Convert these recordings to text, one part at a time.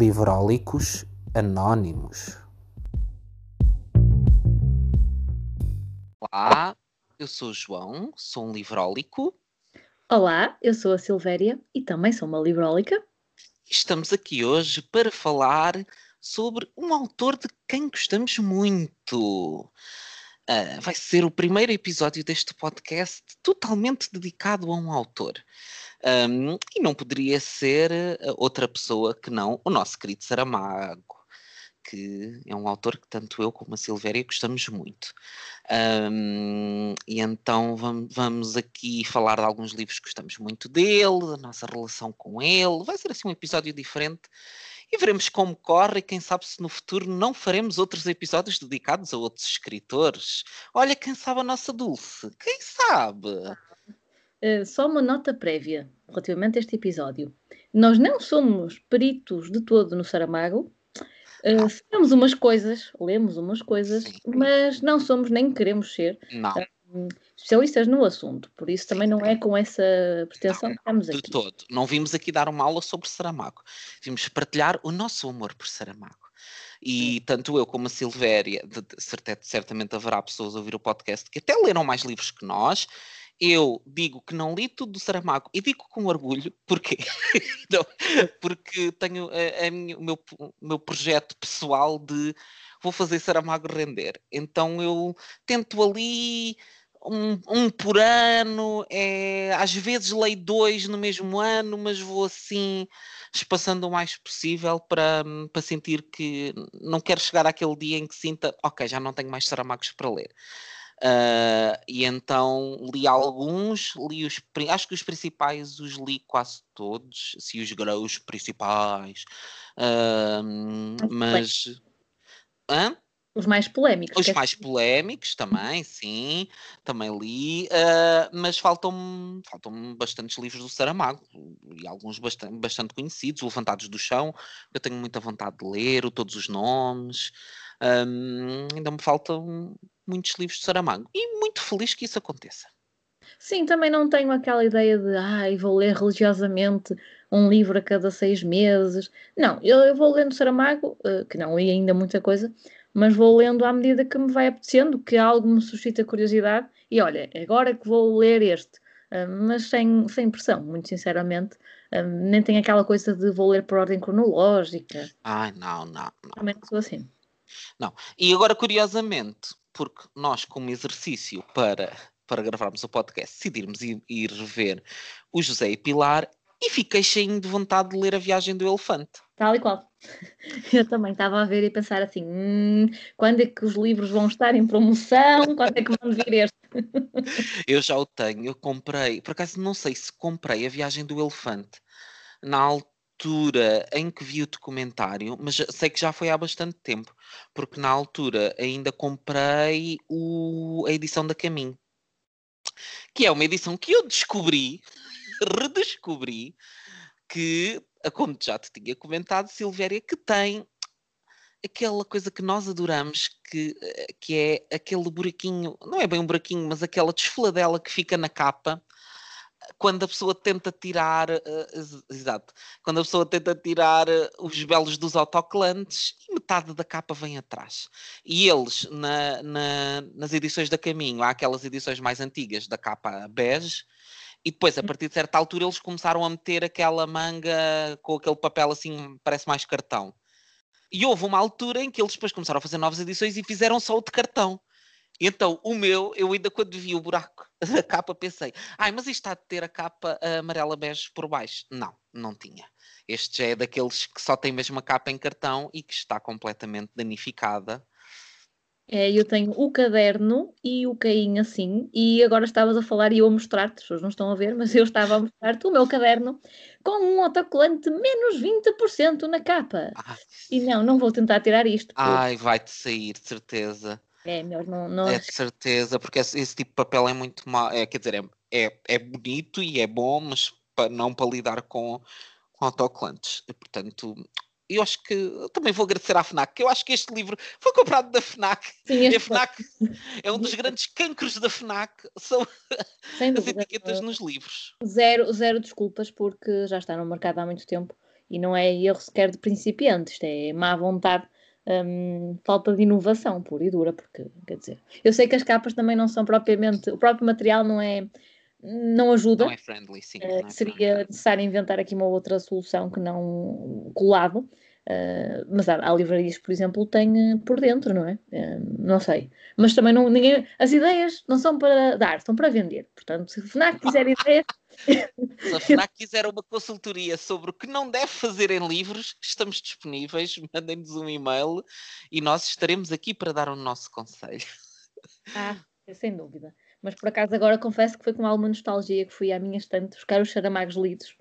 Livrólicos Anónimos. Olá, eu sou o João, sou um livrólico. Olá, eu sou a Silvéria e também sou uma livrólica. Estamos aqui hoje para falar sobre um autor de quem gostamos muito. Uh, vai ser o primeiro episódio deste podcast totalmente dedicado a um autor. Um, e não poderia ser ah, outra pessoa que não o nosso querido Saramago, que é um autor que tanto eu como a Silvéria gostamos muito. Um, e então vamos, vamos aqui falar de alguns livros que gostamos muito dele, da nossa relação com ele. Vai ser assim um episódio diferente e veremos como corre e quem sabe se no futuro não faremos outros episódios dedicados a outros escritores. Olha, quem sabe a nossa Dulce? Quem sabe? Uh, só uma nota prévia relativamente a este episódio. Nós não somos peritos de todo no Saramago. Uh, sabemos umas coisas, lemos umas coisas, Sim. mas não somos nem queremos ser. Uh, especialistas no assunto, por isso também não é com essa pretensão não, que estamos aqui. De todo. Não vimos aqui dar uma aula sobre Saramago. Vimos partilhar o nosso amor por Saramago. E tanto eu como a Silvéria, de, de, certamente haverá pessoas a ouvir o podcast que até leram mais livros que nós. Eu digo que não li tudo do Saramago e digo com orgulho, porquê? não, porque tenho a, a minha, o, meu, o meu projeto pessoal de vou fazer Saramago render. Então eu tento ali um, um, por ano, é, às vezes leio dois no mesmo ano, mas vou assim espaçando o mais possível para, para sentir que não quero chegar àquele dia em que sinta, ok, já não tenho mais Saramagos para ler. Uh, e então li alguns, li os, acho que os principais os li quase todos, se os graus principais, uh, mas. Hã? Os mais polémicos. Os mais polémicos também, sim, também li, uh, mas faltam-me faltam bastantes livros do Saramago e alguns bastante, bastante conhecidos, Levantados do Chão, eu tenho muita vontade de ler, o Todos os Nomes, um, ainda me faltam muitos livros de Saramago e muito feliz que isso aconteça. Sim, também não tenho aquela ideia de ai, vou ler religiosamente um livro a cada seis meses. Não, eu, eu vou lendo Saramago, uh, que não li ainda muita coisa, mas vou lendo à medida que me vai apetecendo, que algo me suscita curiosidade, e olha, agora que vou ler este, uh, mas sem, sem pressão, muito sinceramente, uh, nem tenho aquela coisa de vou ler por ordem cronológica. Ai, não, não, não. Também não sou assim. Não, e agora curiosamente, porque nós como exercício para, para gravarmos o podcast decidirmos ir, ir rever o José e Pilar, e fiquei cheio de vontade de ler A Viagem do Elefante. Tal e qual. Eu também estava a ver e pensar assim: hum, quando é que os livros vão estar em promoção? Quando é que vão vir este? eu já o tenho, eu comprei, por acaso não sei se comprei A Viagem do Elefante na altura em que vi o documentário, mas sei que já foi há bastante tempo, porque na altura ainda comprei o, a edição da Caminho, que é uma edição que eu descobri redescobri que, como já te tinha comentado, Silvéria, que tem aquela coisa que nós adoramos, que, eh, que é aquele buraquinho, não é bem um buraquinho, mas aquela desfiladela que fica na capa quando a pessoa tenta tirar, uh, exato, quando a pessoa tenta tirar uh, os belos dos autocolantes e metade da capa vem atrás. E eles, na, na, nas edições da Caminho, há aquelas edições mais antigas da capa bege, e depois, a hum. partir de certa altura, eles começaram a meter aquela manga com aquele papel assim, parece mais cartão. E houve uma altura em que eles depois começaram a fazer novas edições e fizeram só o de cartão. Então, o meu, eu ainda quando vi o buraco da capa pensei, ai, mas isto está a ter a capa amarela bege por baixo. Não, não tinha. Este já é daqueles que só tem mesmo a capa em cartão e que está completamente danificada é, eu tenho o caderno e o caim assim, e agora estavas a falar e eu a mostrar-te, as pessoas não estão a ver, mas eu estava a mostrar-te o meu caderno com um autocolante menos 20% na capa. Ai. E não, não vou tentar tirar isto. Porque... Ai, vai-te sair, de certeza. É, melhor não, não. É de certeza, porque esse, esse tipo de papel é muito mal. É, quer dizer, é, é, é bonito e é bom, mas para, não para lidar com, com autocolantes. E, portanto, eu acho que eu também vou agradecer à FNAC, eu acho que este livro foi comprado da FNAC. Sim, e a FNAC é um dos grandes cancros da FNAC, são as etiquetas nos livros. Zero, zero desculpas, porque já está no mercado há muito tempo E não é erro sequer de principiante, isto é má vontade, hum, falta de inovação pura e dura, porque, quer dizer, eu sei que as capas também não são propriamente, o próprio material não é, não ajuda. Não é friendly, sim. Uh, é seria friendly. necessário inventar aqui uma outra solução que não colado. Uh, mas há, há, livrarias por exemplo, têm uh, por dentro, não é? Uh, não sei. Mas também não, ninguém, as ideias não são para dar, são para vender. Portanto, se a FNAC quiser ideias. se a FNAC quiser uma consultoria sobre o que não deve fazer em livros, estamos disponíveis. Mandem-nos um e-mail e nós estaremos aqui para dar o nosso conselho. Ah, sem dúvida. Mas por acaso agora confesso que foi com alguma nostalgia que fui à minha estante buscar os charamagos lidos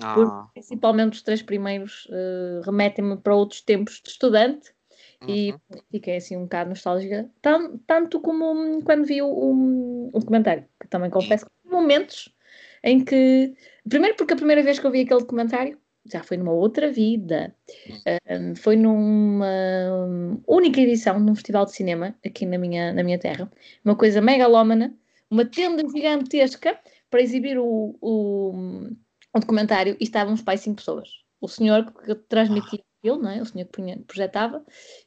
ah. Porque, principalmente os três primeiros uh, remetem-me para outros tempos de estudante uhum. e fiquei assim um bocado nostálgica, tanto, tanto como quando vi o, o documentário, que também confesso que momentos em que, primeiro porque a primeira vez que eu vi aquele documentário já foi numa outra vida, uh, foi numa única edição num festival de cinema aqui na minha, na minha terra, uma coisa megalómana, uma tenda gigantesca para exibir o, o um documentário e estávamos pai cinco pessoas. O senhor que transmitia ele, não é? o senhor que punha, projetava,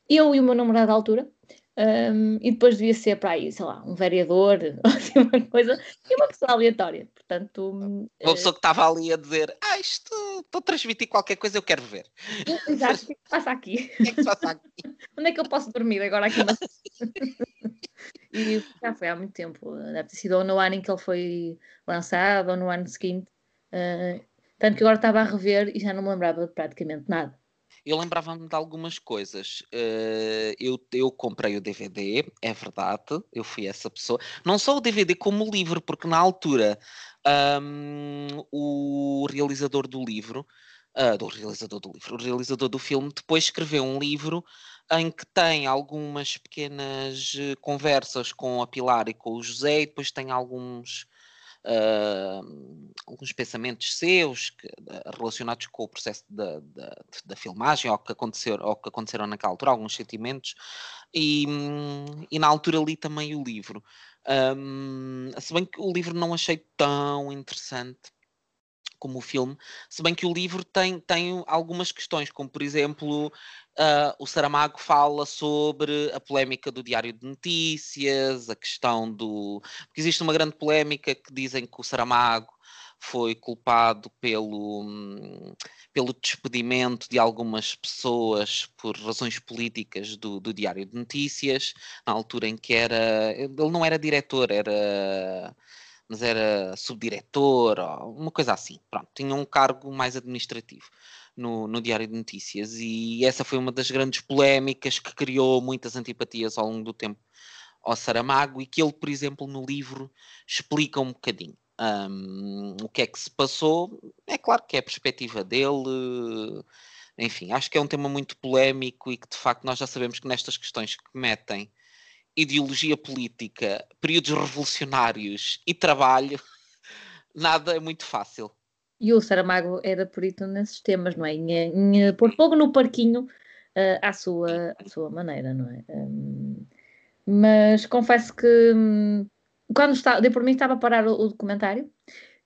eu e o meu namorado à altura, um, e depois devia ser para aí, sei lá, um vereador, assim, uma coisa, e uma pessoa aleatória. Portanto, uma pessoa que estava ali a dizer: Ah, isto estou a transmitir qualquer coisa, eu quero ver. Exato, o que é que passa aqui? O que é que passa aqui? Onde é que eu posso dormir agora aqui? e já foi há muito tempo, deve ter sido ou no ano em que ele foi lançado ou no ano seguinte. Uh, tanto que agora estava a rever e já não me lembrava praticamente nada. Eu lembrava-me de algumas coisas. Uh, eu, eu comprei o DVD, é verdade, eu fui essa pessoa. Não só o DVD, como o livro, porque na altura um, o realizador do livro, uh, do realizador do livro, o realizador do filme, depois escreveu um livro em que tem algumas pequenas conversas com a Pilar e com o José, e depois tem alguns uh, alguns pensamentos seus que, relacionados com o processo da, da, da filmagem ou que, aconteceu, ou que aconteceram naquela altura, alguns sentimentos, e, e na altura li também o livro. Um, se bem que o livro não achei tão interessante como o filme, se bem que o livro tem, tem algumas questões, como por exemplo, uh, o Saramago fala sobre a polémica do Diário de Notícias, a questão do. Porque existe uma grande polémica que dizem que o Saramago foi culpado pelo, pelo despedimento de algumas pessoas por razões políticas do, do Diário de Notícias, na altura em que era. Ele não era diretor, era mas era subdiretor, uma coisa assim. Pronto, tinha um cargo mais administrativo no, no Diário de Notícias e essa foi uma das grandes polémicas que criou muitas antipatias ao longo do tempo ao Saramago e que ele, por exemplo, no livro explica um bocadinho. Um, o que é que se passou? É claro que é a perspectiva dele. Enfim, acho que é um tema muito polémico e que de facto nós já sabemos que nestas questões que metem ideologia política, períodos revolucionários e trabalho, nada é muito fácil. E o Saramago era perito nesses temas, não é? Em, em pôr fogo no parquinho uh, à, sua, à sua maneira, não é? Um, mas confesso que um, quando estava, de por mim estava a parar o, o, documentário,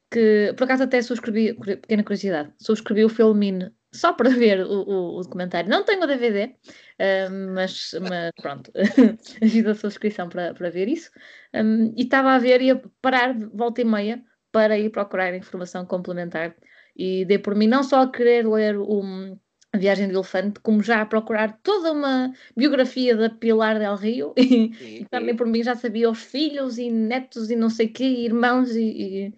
que por acaso até subscrevi, pequena curiosidade, subscrevi o Filmin só para ver o, o, o documentário. Não tenho o DVD, uh, mas, mas, pronto, fiz a subscrição para, para ver isso. Um, e estava a ver e a parar de volta e meia para ir procurar informação complementar. E dei por mim não só a querer ler o, a Viagem do Elefante, como já a procurar toda uma biografia da Pilar del Rio. E, e, e também por mim já sabia os filhos e netos e não sei o quê, irmãos e, e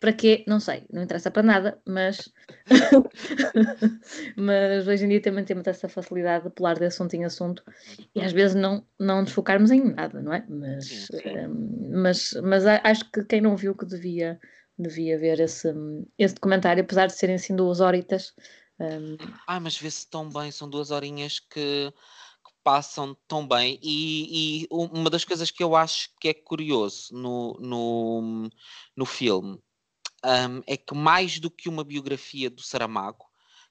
para quê? Não sei, não interessa para nada, mas, mas hoje em dia também temos essa facilidade de pular de assunto em assunto e às vezes não, não nos focarmos em nada, não é? Mas, um, ehm, mas, mas acho que quem não viu que devia, devia ver esse, esse documentário, apesar de serem assim duas horitas. Um... Ehm, ah, mas vê-se tão bem, são duas horinhas que passam tão bem e, e, uma das coisas que eu acho que é curioso no, no, no filme um, é que mais do que uma biografia do Saramago,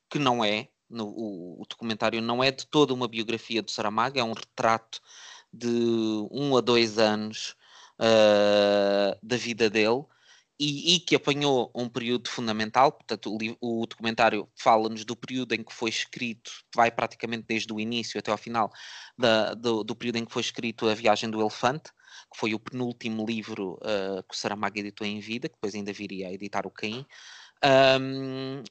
que não é, no, o, o, documentário não é de toda uma biografia do Saramago, é um retrato de um a dois anos uh, da vida dele e, e, que apanhou um período fundamental, portanto, o, o documentário fala-nos do período em que foi escrito, vai praticamente desde o início até ao final da, do, do, período em que foi escrito A Viagem do Elefante, que foi o penúltimo livro uh, que o Saramago editou em vida, que depois ainda viria a editar o Caim. Um,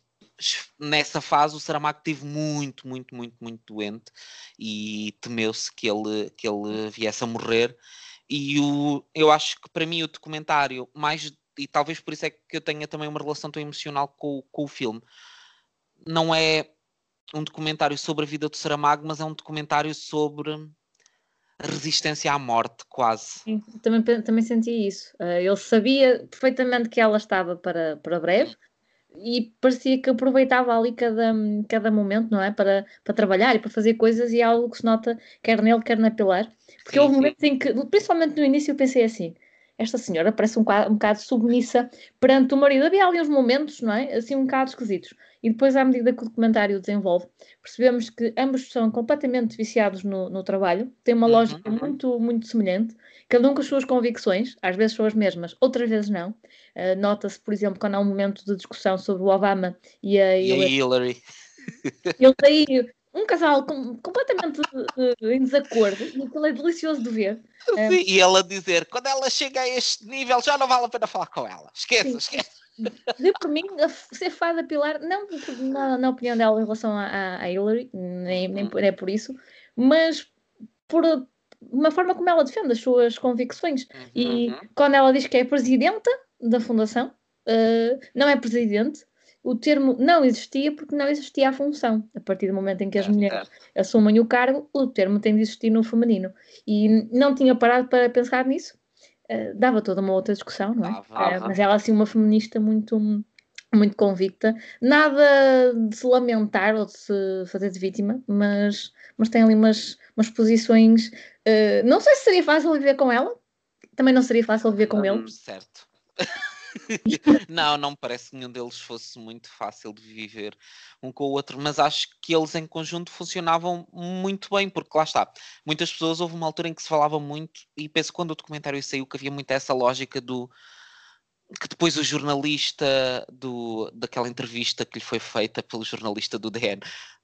nessa fase o Saramago esteve muito, muito, muito, muito doente e temeu-se que ele, que ele viesse a morrer. E o, eu acho que para mim o documentário mais e talvez por isso é que eu tenha também uma relação tão emocional com, com o filme. Não é um documentário sobre a vida do Saramago, mas é um documentário sobre resistência à morte, quase. Sim, também, também senti isso. Uh, ele sabia perfeitamente que ela estava para, para breve e parecia que aproveitava ali cada, cada momento, não é? Para, para trabalhar e para fazer coisas e é algo que se nota quer nele, quer na Pilar. Porque sim, houve momentos em que, principalmente no início, eu pensei assim: esta senhora parece um, um bocado submissa perante o marido. Havia ali uns momentos, não é? Assim, um bocado esquisitos. E depois, à medida que o documentário desenvolve, percebemos que ambos são completamente viciados no, no trabalho, têm uma uhum. lógica muito, muito semelhante, cada um com as suas convicções, às vezes são as mesmas, outras vezes não. Uh, Nota-se, por exemplo, quando há um momento de discussão sobre o Obama e a, e a Hillary. Ele aí um casal com, completamente uh, em desacordo e aquilo é delicioso de ver. Sim, um, e ela dizer, quando ela chega a este nível já não vale a pena falar com ela. Esqueça, sim. esqueça. Deu por mim ser fada Pilar, não na, na, opinião dela em relação a, a Hillary, nem, nem, nem por isso, mas por uma forma como ela defende as suas convicções. Uhum. E quando ela diz que é presidenta da fundação, uh, não é presidente, o termo não existia porque não existia a função. A partir do momento em que as é, mulheres é. assumem o cargo, o termo tem de existir no feminino. E não tinha parado para pensar nisso. Uh, dava toda uma outra discussão, não é? Uh, mas ela, assim, uma feminista muito, muito convicta. Nada de se lamentar ou de se fazer de vítima, mas, mas tem ali umas, umas posições. Uh, não sei se seria fácil viver com ela, também não seria fácil viver com ele. Certo. não, não me parece que nenhum deles fosse muito fácil de viver um com o outro, mas acho que eles em conjunto funcionavam muito bem, porque lá está, muitas pessoas, houve uma altura em que se falava muito, e penso quando o documentário saiu que havia muito essa lógica do que depois o jornalista do, daquela entrevista que lhe foi feita pelo jornalista do DN,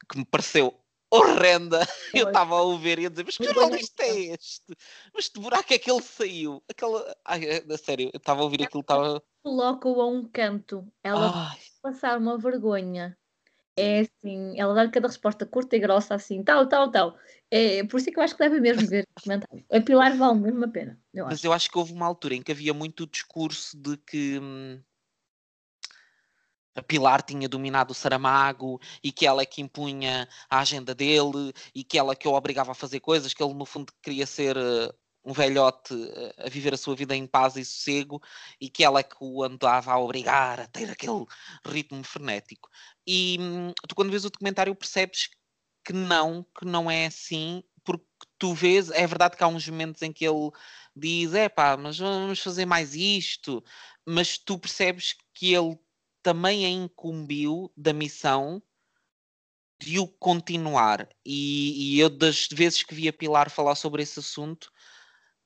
que me pareceu horrenda. Eu estava a ouvir e a dizer, mas que jornalista é este? Mas que buraco é que ele saiu? Aquela. Ai, é, a sério, eu estava a ouvir aquilo, estava. Coloca-o a um canto. Ela Ai. passar uma vergonha. É assim, ela dá cada resposta curta e grossa, assim, tal, tal, tal. É por isso é que eu acho que deve mesmo ver o comentário. A Pilar vale mesmo a pena. Eu Mas eu acho que houve uma altura em que havia muito discurso de que. Hum, a Pilar tinha dominado o Saramago e que ela é que impunha a agenda dele e que ela que o obrigava a fazer coisas, que ele no fundo queria ser uh, um velhote uh, a viver a sua vida em paz e sossego e que ela é que o andava a obrigar a ter aquele ritmo frenético. E hum, tu quando vês o documentário percebes que não, que não é assim, porque tu vês, é verdade que há uns momentos em que ele diz, é pá, mas vamos fazer mais isto, mas tu percebes que ele também a incumbiu da missão de o continuar. E, e, eu, das vezes que vi a Pilar falar sobre esse assunto,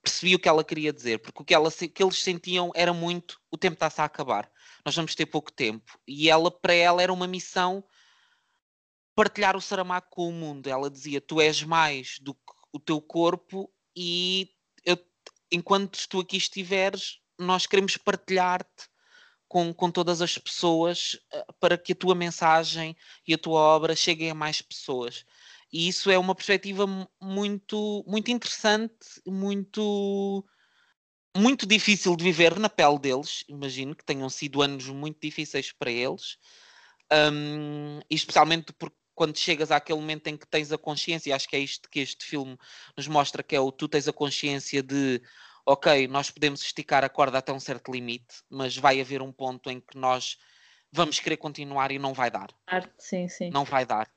percebi o que ela queria dizer, porque o que, ela, que eles sentiam era muito o tempo está-se a acabar, nós vamos ter pouco tempo. E ela, para ela, era uma missão partilhar o Saramago com o mundo. Ela dizia: Tu és mais do que o teu corpo, e eu, enquanto tu aqui estiveres, nós queremos partilhar-te com, com todas as pessoas eh, para que a tua mensagem e a tua obra cheguem a mais pessoas. E isso é uma perspectiva muito, muito interessante, muito, muito difícil de viver na pele deles. Imagino que tenham sido anos muito difíceis para eles, um, especialmente porque quando chegas àquele momento em que tens a consciência, e acho que é isto que este filme nos mostra, que é o tu tens a consciência de ok, nós podemos esticar a corda até um certo limite, mas vai haver um ponto em que nós vamos querer continuar e não vai dar. Sim, sim. Não vai dar.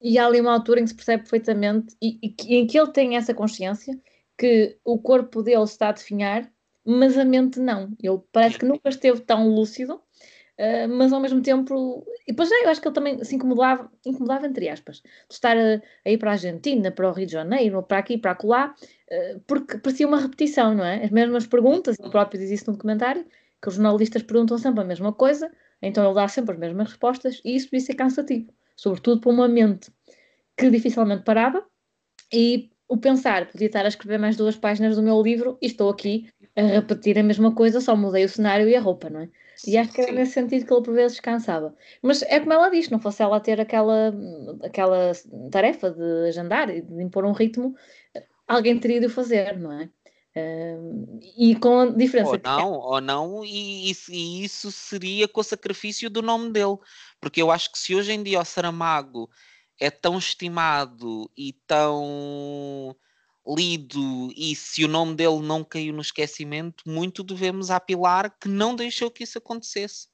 E há ali uma altura em que se percebe perfeitamente e, e em que ele tem essa consciência que o corpo dele está a definhar, mas a mente não. Ele parece que nunca esteve tão lúcido Uh, mas ao mesmo tempo, e depois eu acho que ele também se incomodava, incomodava entre aspas, de estar a, a ir para a Argentina, para o Rio de Janeiro, para aqui, para acolá, uh, porque parecia uma repetição, não é? As mesmas perguntas, ele próprio diz isso no documentário, que os jornalistas perguntam sempre a mesma coisa, então ele dá sempre as mesmas respostas e isso devia ser cansativo, sobretudo para uma mente que dificilmente parava e o pensar, podia estar a escrever mais duas páginas do meu livro e estou aqui a repetir a mesma coisa, só mudei o cenário e a roupa, não é? E acho que era nesse sentido que ele por vezes descansava. Mas é como ela diz, não fosse ela ter aquela, aquela tarefa de agendar e de impor um ritmo, alguém teria de o fazer, não é? Uh, e com a diferença. Ou não, ou não, e isso, e isso seria com o sacrifício do nome dele. Porque eu acho que se hoje em dia o Saramago é tão estimado e tão lido, e se o nome dele não caiu no esquecimento, muito devemos apilar que não deixou que isso acontecesse.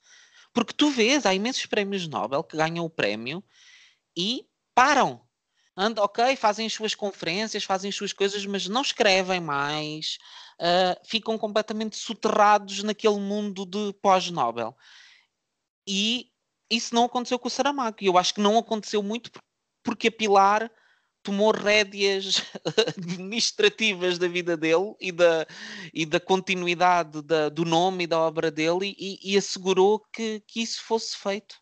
Porque tu vês, há imensos prémios Nobel que ganham o prémio e param. And, ok, fazem as suas conferências, fazem as suas coisas, mas não escrevem mais, uh, ficam completamente soterrados naquele mundo de pós-Nobel. E isso não aconteceu com o Saramago. E eu acho que não aconteceu muito porque a Pilar tomou rédeas administrativas da vida dele e da, e da continuidade da, do nome e da obra dele e, e assegurou que, que isso fosse feito.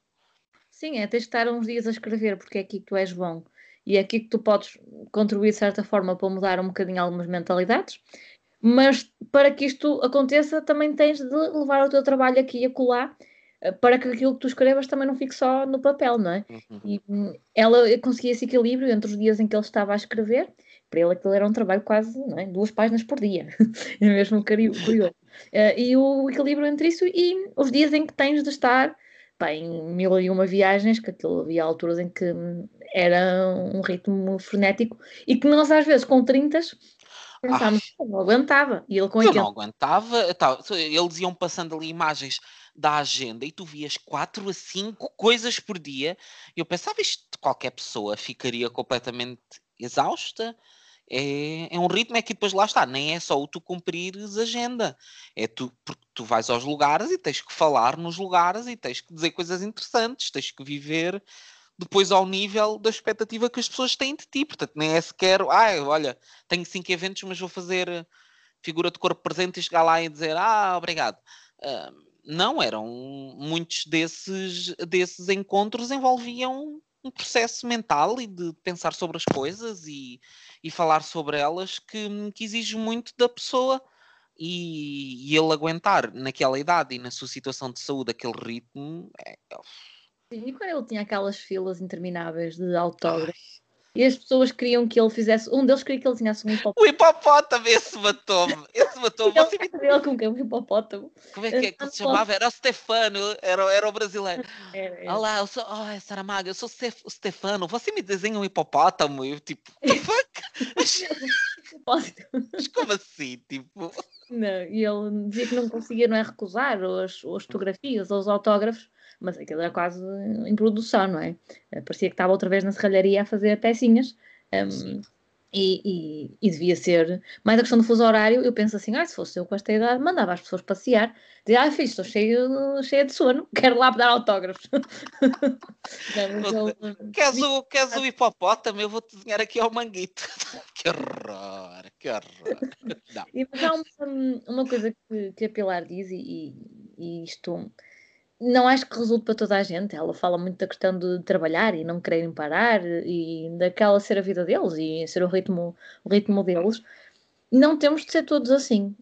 Sim, é tens de estar uns dias a escrever porque é aqui que tu és bom e é aqui que tu podes contribuir de certa forma para mudar um bocadinho algumas mentalidades, mas para que isto aconteça também tens de levar o teu trabalho aqui e acolá para que aquilo que tu escrevas também não fique só no papel, não é? Uhum. E hum, ela conseguia esse equilíbrio entre os dias em que ele estava a escrever, para ele aquilo era um trabalho quase é? duas páginas por dia, é mesmo curioso. Uh, e o equilíbrio entre isso e os dias em que tens de estar pá, em mil e uma viagens, que aquilo havia alturas em que hum, era um ritmo frenético e que nós às vezes com 30 pensámos, não aguentava. E ele com 80... Eu não aguentava, tá, eles iam passando ali imagens da agenda e tu vias quatro a cinco coisas por dia, e eu pensava isto qualquer pessoa ficaria completamente exausta. É, é um ritmo é que depois lá está, nem é só o tu cumprires agenda, é tu, porque tu vais aos lugares e tens que falar nos lugares e tens que dizer coisas interessantes, tens que viver depois ao nível da expectativa que as pessoas têm de ti. Portanto, nem é sequer, ah, olha, tenho cinco eventos, mas vou fazer figura de corpo presente e chegar lá e dizer, ah, obrigado. Uh, não, eram muitos desses, desses encontros envolviam um processo mental e de pensar sobre as coisas e, e falar sobre elas que, que exige muito da pessoa e, e, ele aguentar naquela idade e na sua situação de saúde aquele ritmo é... Sim, e quando ele tinha aquelas filas intermináveis de autógrafos e as pessoas queriam que ele fizesse. Um deles queria que ele tinha um hipopótamo. O hipopótamo, esse matou-me. Esse matou-me. Você... Ele com que? Um hipopótamo. Como é que, é que se chamava? Era o Stefano, era, era o brasileiro. Era, era. Olá, eu sou. Oh, Saramago, eu sou o Stefano. Você me desenha um hipopótamo? Eu, tipo, the fuck? Mas como assim? Tipo. Não, e ele dizia que não conseguia, não é? Recusar as, as fotografias ou os autógrafos mas aquilo era quase em produção, não é? Eh, parecia que estava outra vez na serralharia a fazer pecinhas. Um, e, e, e, devia ser mais a questão do fuso horário. Eu penso assim: ah, se fosse eu com esta idade, mandava as pessoas passear, dizia, ah, filho, estou cheio, cheia de sono, quero lá dar autógrafos. Não, queres, o, queres o hipopótamo? Eu vou-te desenhar aqui ao manguito. que horror, que horror. Não. E, mas há uma, uma coisa que, que a Pilar diz, e, e isto não acho que resulte para toda a gente. Ela fala muito da questão de trabalhar e não quererem parar e daquela ser a vida deles e ser o ritmo, o ritmo deles. Não temos de ser todos assim.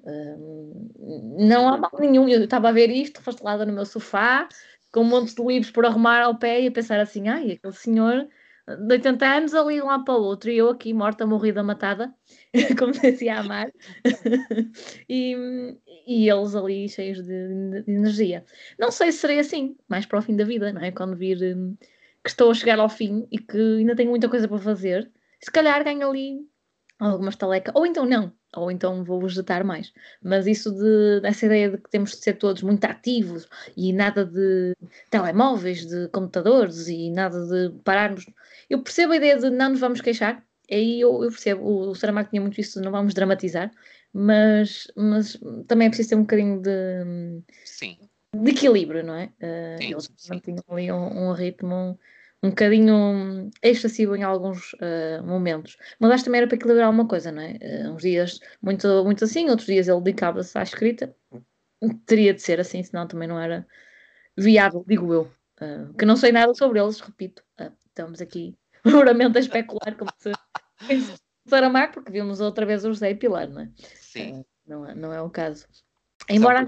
não há mal nenhum. Eu estava a ver isto, fastelada no meu sofá, com um monte de livros por arrumar ao pé e a pensar assim: ai, aquele senhor de 80 anos ali lado para o outro e eu aqui morta, morrida, matada, como dizia a Mar, e, e eles ali cheios de, de, energia. Não sei se serei assim, mais para o fim da vida, não é? Quando vir hum, que estou a chegar ao fim e que ainda tenho muita coisa para fazer, se calhar ganho ali alguma estaleca, ou então não, ou então vou vegetar mais. Mas isso de, dessa ideia de que temos de ser todos muito ativos e nada de telemóveis, de computadores e nada de pararmos. Eu percebo a ideia de não nos vamos queixar, aí eu, eu percebo, o, o Saramago tinha muito isso de não vamos dramatizar, mas, mas também é preciso ter um bocadinho de, sim. de equilíbrio, não é? Uh, sim, eles mantinham ali um, um ritmo um bocadinho excessivo em alguns uh, momentos. Mas acho que também era para equilibrar alguma coisa, não é? Uh, uns dias muito, muito assim, outros dias ele dedicava-se à escrita teria de ser assim, senão também não era viável, digo eu. Que não sei nada sobre eles, repito. Estamos aqui puramente a especular como se Saramago, porque vimos outra vez o José Pilar, não é? Sim. Uh, não, é, não é o caso. Embora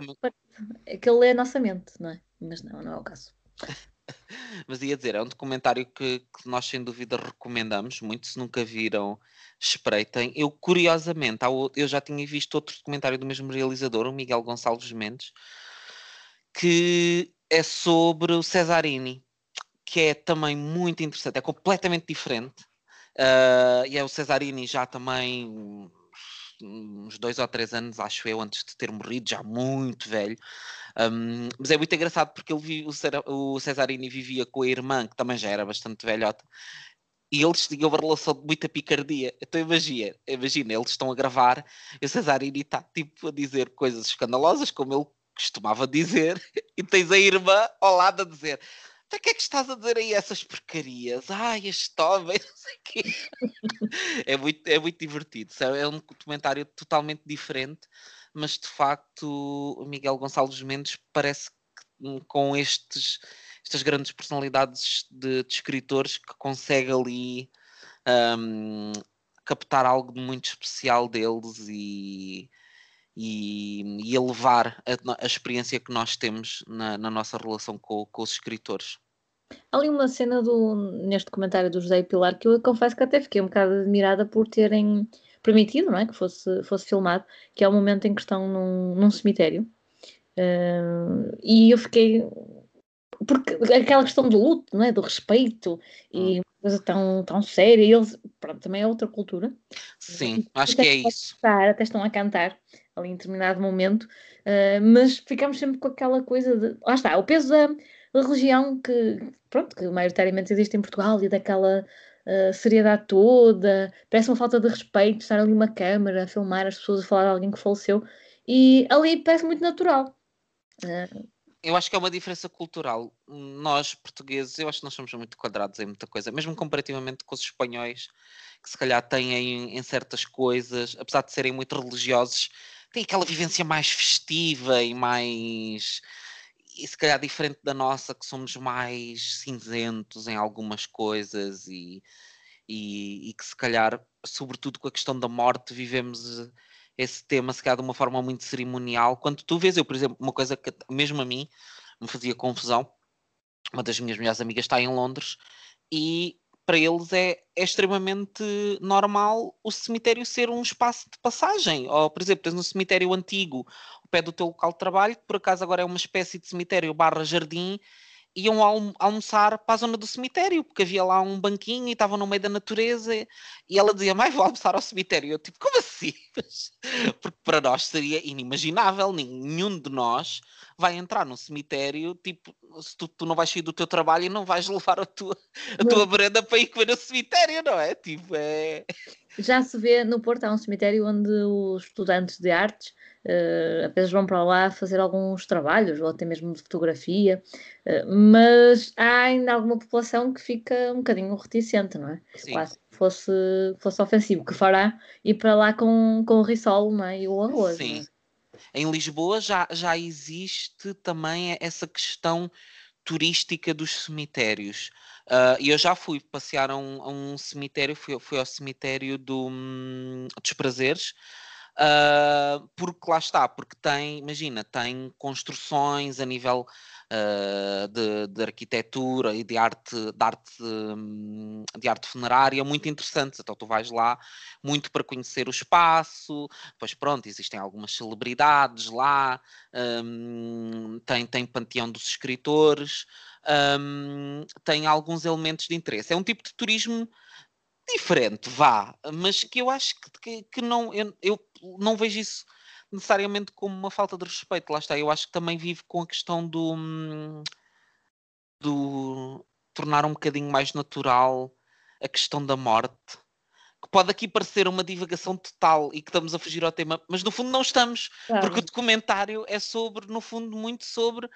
aquele lê a nossa mente, não é? Mas não, não é o caso. Mas ia dizer, é um documentário que, que, nós sem dúvida recomendamos, muito se nunca viram, espreitem. Eu, curiosamente, eu já tinha visto outro documentário do mesmo realizador, o Miguel Gonçalves Mendes, que é sobre o Cesarini, que é também muito interessante, é completamente diferente. Uh, e é o Cesarini já também uns dois ou três anos, acho eu, antes de ter morrido, já muito velho. Um, mas é muito engraçado porque ele, o, Cesarini vivia com a irmã, que também já era bastante velhota, e eles tinham uma relação de muita picardia. Então imagina, imagina eles estão a gravar e o Cesarini está tipo a dizer coisas escandalosas, como ele costumava dizer, e tens a irmã ao lado a dizer para que é que estás a dizer aí essas porcarias? Ai, este homem, não sei o quê. é, muito, é muito divertido. É um documentário totalmente diferente, mas de facto o Miguel Gonçalves Mendes parece que hum, com estes, estas grandes personalidades de, de escritores que consegue ali um, captar algo muito especial deles e, e, e elevar a, a, experiência que nós temos na, na nossa relação com, com, os escritores. Há ali uma cena do, neste comentário do José Pilar que eu confesso que até fiquei um bocado admirada por terem permitido não é, que fosse, fosse filmado, que é o momento em que estão num, num cemitério. Uh, e eu fiquei. Porque aquela questão do luto, não é? do respeito, e hum. uma coisa tão, tão séria, e eles, pronto, também é outra cultura. Sim, acho que é isso. Cantar, até estão a cantar ali em determinado momento, uh, mas ficamos sempre com aquela coisa de. Lá está, o peso da, da religião que, pronto, que maioritariamente existe em Portugal e daquela uh, seriedade toda, parece uma falta de respeito estar ali uma câmara a filmar as pessoas a falar de alguém que faleceu e ali parece muito natural. Uh, eu acho que é uma diferença cultural. Nós, portugueses, eu acho que nós somos muito quadrados em muita coisa, mesmo comparativamente com os espanhóis, que se calhar têm em, em certas coisas, apesar de serem muito religiosos, têm aquela vivência mais festiva e mais e se calhar diferente da nossa, que somos mais cinzentos em algumas coisas e, e, e, que se calhar, sobretudo com a questão da morte, vivemos esse tema se calhar de uma forma muito cerimonial. Quando tu vês, eu, por exemplo, uma coisa que mesmo a mim me fazia confusão, uma das minhas melhores amigas está em Londres e para eles é, é, extremamente normal o cemitério ser um espaço de passagem. Ou, por exemplo, tens um cemitério antigo ao pé do teu local de trabalho, que por acaso agora é uma espécie de cemitério barra jardim, iam almo almoçar para a zona do cemitério, porque havia lá um banquinho e estavam no meio da natureza. E ela dizia, mas vou almoçar ao cemitério. Eu, tipo, como assim? porque para nós seria inimaginável, nenhum de nós vai entrar num cemitério, tipo, se tu, tu, não vais sair do teu trabalho e não vais levar a tua, a tua merenda para ir comer no cemitério, não é? Tipo, é... Já se vê no Porto, há um cemitério onde os estudantes de artes uh, apenas vão para lá fazer alguns trabalhos, ou até mesmo de fotografia, uh, mas há ainda alguma população que fica um bocadinho reticente, não é? Sim. Quase fosse, fosse ofensivo, que fará ir para lá com, com o risol não é? e o arroz. Sim. É? Em Lisboa já, já existe também essa questão turística dos cemitérios. Uh, e eu já fui passear a um, a um cemitério, fui, fui, ao cemitério do, um, dos prazeres, uh, porque lá está, porque tem, imagina, tem construções a nível uh, de, de, arquitetura e de arte, de arte, hum, de arte funerária muito interessantes. Então tu vais lá muito para conhecer o espaço, depois pronto, existem algumas celebridades lá, um, tem, tem panteão dos escritores, um, tem alguns elementos de interesse. É um tipo de turismo diferente, vá, mas que eu acho que, que, que não, eu, eu, não vejo isso necessariamente como uma falta de respeito, lá está, eu acho que também vive com a questão do, do tornar um bocadinho mais natural a questão da morte, que pode aqui parecer uma divagação total e que estamos a fugir ao tema, mas no fundo não estamos, claro. porque o documentário é sobre, no fundo, muito sobre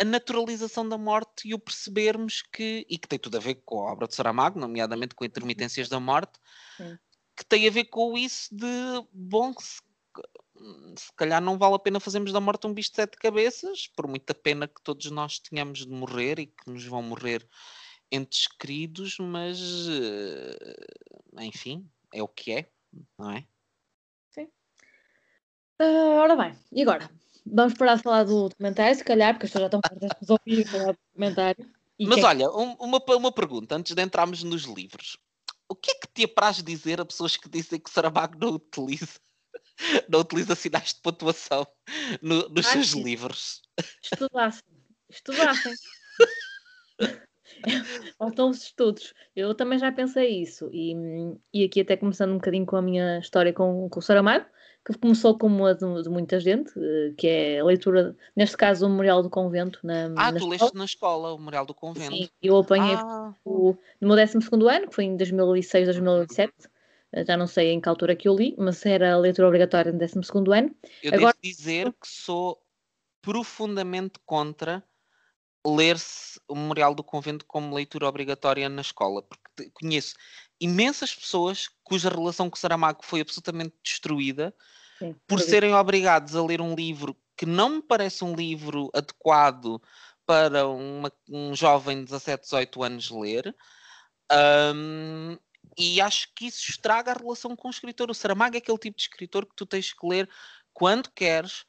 a naturalização da morte e o percebermos que, e que tem tudo a ver com a obra de Saramago, nomeadamente com intermitências da morte, Sim. que tem a ver com isso de, bom, se calhar não vale a pena fazermos da morte um bicho de sete cabeças, por muita pena que todos nós tenhamos de morrer e que nos vão morrer entes queridos, mas uh, enfim, é o que é, não é? Sim. Uh, ora bem, e agora? Vamos parar de falar do documentário, se calhar, porque as pessoas já estão fartas de ouvir falar do documentário. Mas que... olha, um, uma, uma pergunta antes de entrarmos nos livros. O que é que te apraz dizer a pessoas que dizem que Saramago não utiliza, não utiliza sinais de pontuação no, nos seus sim. livros? Estudassem. Estudassem. Faltam os estudos. Eu também já pensei isso. E, e aqui até começando um bocadinho com a minha história com, com o Saramago, que começou como a de, de, muita gente, eh, que é a leitura, neste caso, o Memorial do Convento. Na, ah, na tu leste na escola o Memorial do Convento. Sim, eu apanhei ah. o, no meu 12 ano, que foi em 2006, 2007. Eh, já não sei em que altura que eu li, mas era a leitura obrigatória no 12 ano. Eu Agora, devo dizer que sou profundamente contra ler-se o Memorial do Convento como leitura obrigatória na escola, porque conheço imensas pessoas cuja relação com Saramago foi absolutamente destruída Sim, por serem obrigados a ler um livro que não me parece um livro adequado para uma, um jovem de 17, 18 anos ler. Um, e acho que isso estraga a relação com o escritor. O Saramago é aquele tipo de escritor que tu tens que ler quando queres,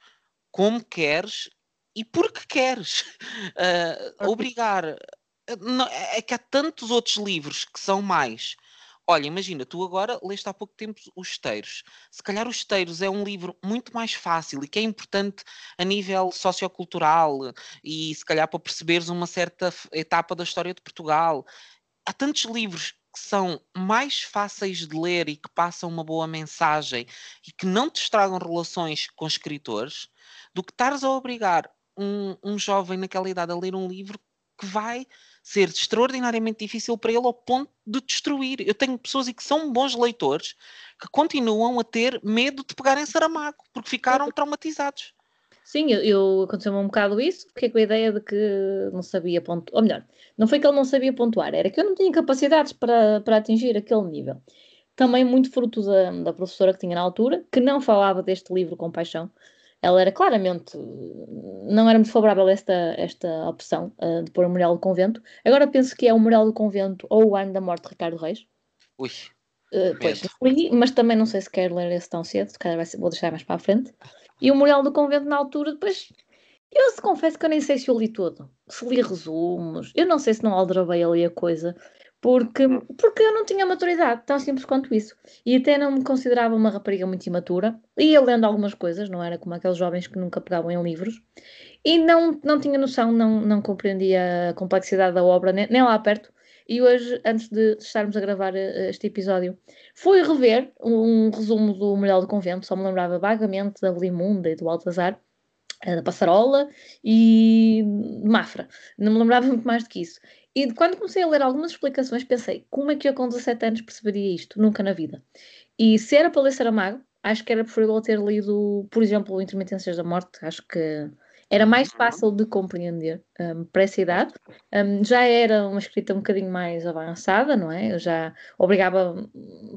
como queres e porque queres. Uh, obrigar. Não, é que há tantos outros livros que são mais. Olha, imagina, tu agora leste há pouco tempo Os Esteiros. Se calhar Os Esteiros é um livro muito mais fácil e que é importante a nível sociocultural e se calhar para perceberes uma certa etapa da história de Portugal. Há tantos livros que são mais fáceis de ler e que passam uma boa mensagem e que não te estragam relações com escritores, do que estares a obrigar um, um jovem naquela idade a ler um livro que vai ser extraordinariamente difícil para ele ao ponto de destruir. Eu tenho pessoas e que são bons leitores que continuam a ter medo de pegarem Saramago porque ficaram traumatizados. Sim, eu, eu aconteceu-me um bocado isso, porque com a ideia de que não sabia pontuar, ou melhor, não foi que ele não sabia pontuar, era que eu não tinha capacidades para, para atingir aquele nível. Também muito fruto da, da professora que tinha na altura, que não falava deste livro com paixão, ela era claramente, não era muito favorável a esta, esta opção uh, de pôr o Memorial do Convento. Agora penso que é o Memorial do Convento ou o ano da morte de Ricardo Reis. Ui. Uh, pois, li, mas também não sei se quero ler esse tão cedo, se calhar vou deixar mais para a frente. E o Memorial do Convento na altura, depois, eu se confesso que eu nem sei se eu li todo, se li resumos, eu não sei se não aldrabei ali a coisa, porque, porque eu não tinha maturidade, tão simples quanto isso. E até não me considerava uma rapariga muito imatura. Ia lendo algumas coisas, não era como aqueles jovens que nunca pegavam em livros. E não, não tinha noção, não, não compreendia a complexidade da obra, nem, nem lá perto. E hoje, antes de estarmos a gravar eh, este episódio, fui rever um, resumo do Memorial do Convento, só me lembrava vagamente da Belimunda e do Altazar, eh, da Passarola e Mafra. Não me lembrava muito mais do que isso. E quando comecei a ler algumas explicações, pensei, como é que eu com 17 anos perceberia isto? Nunca na vida. E se era para ler Saramago, acho que era preferível ter lido, por exemplo, Intermitências da Morte. Acho que era mais uhum. fácil de compreender um, para essa idade. Um, já era uma escrita um bocadinho mais avançada, não é? Eu já obrigava,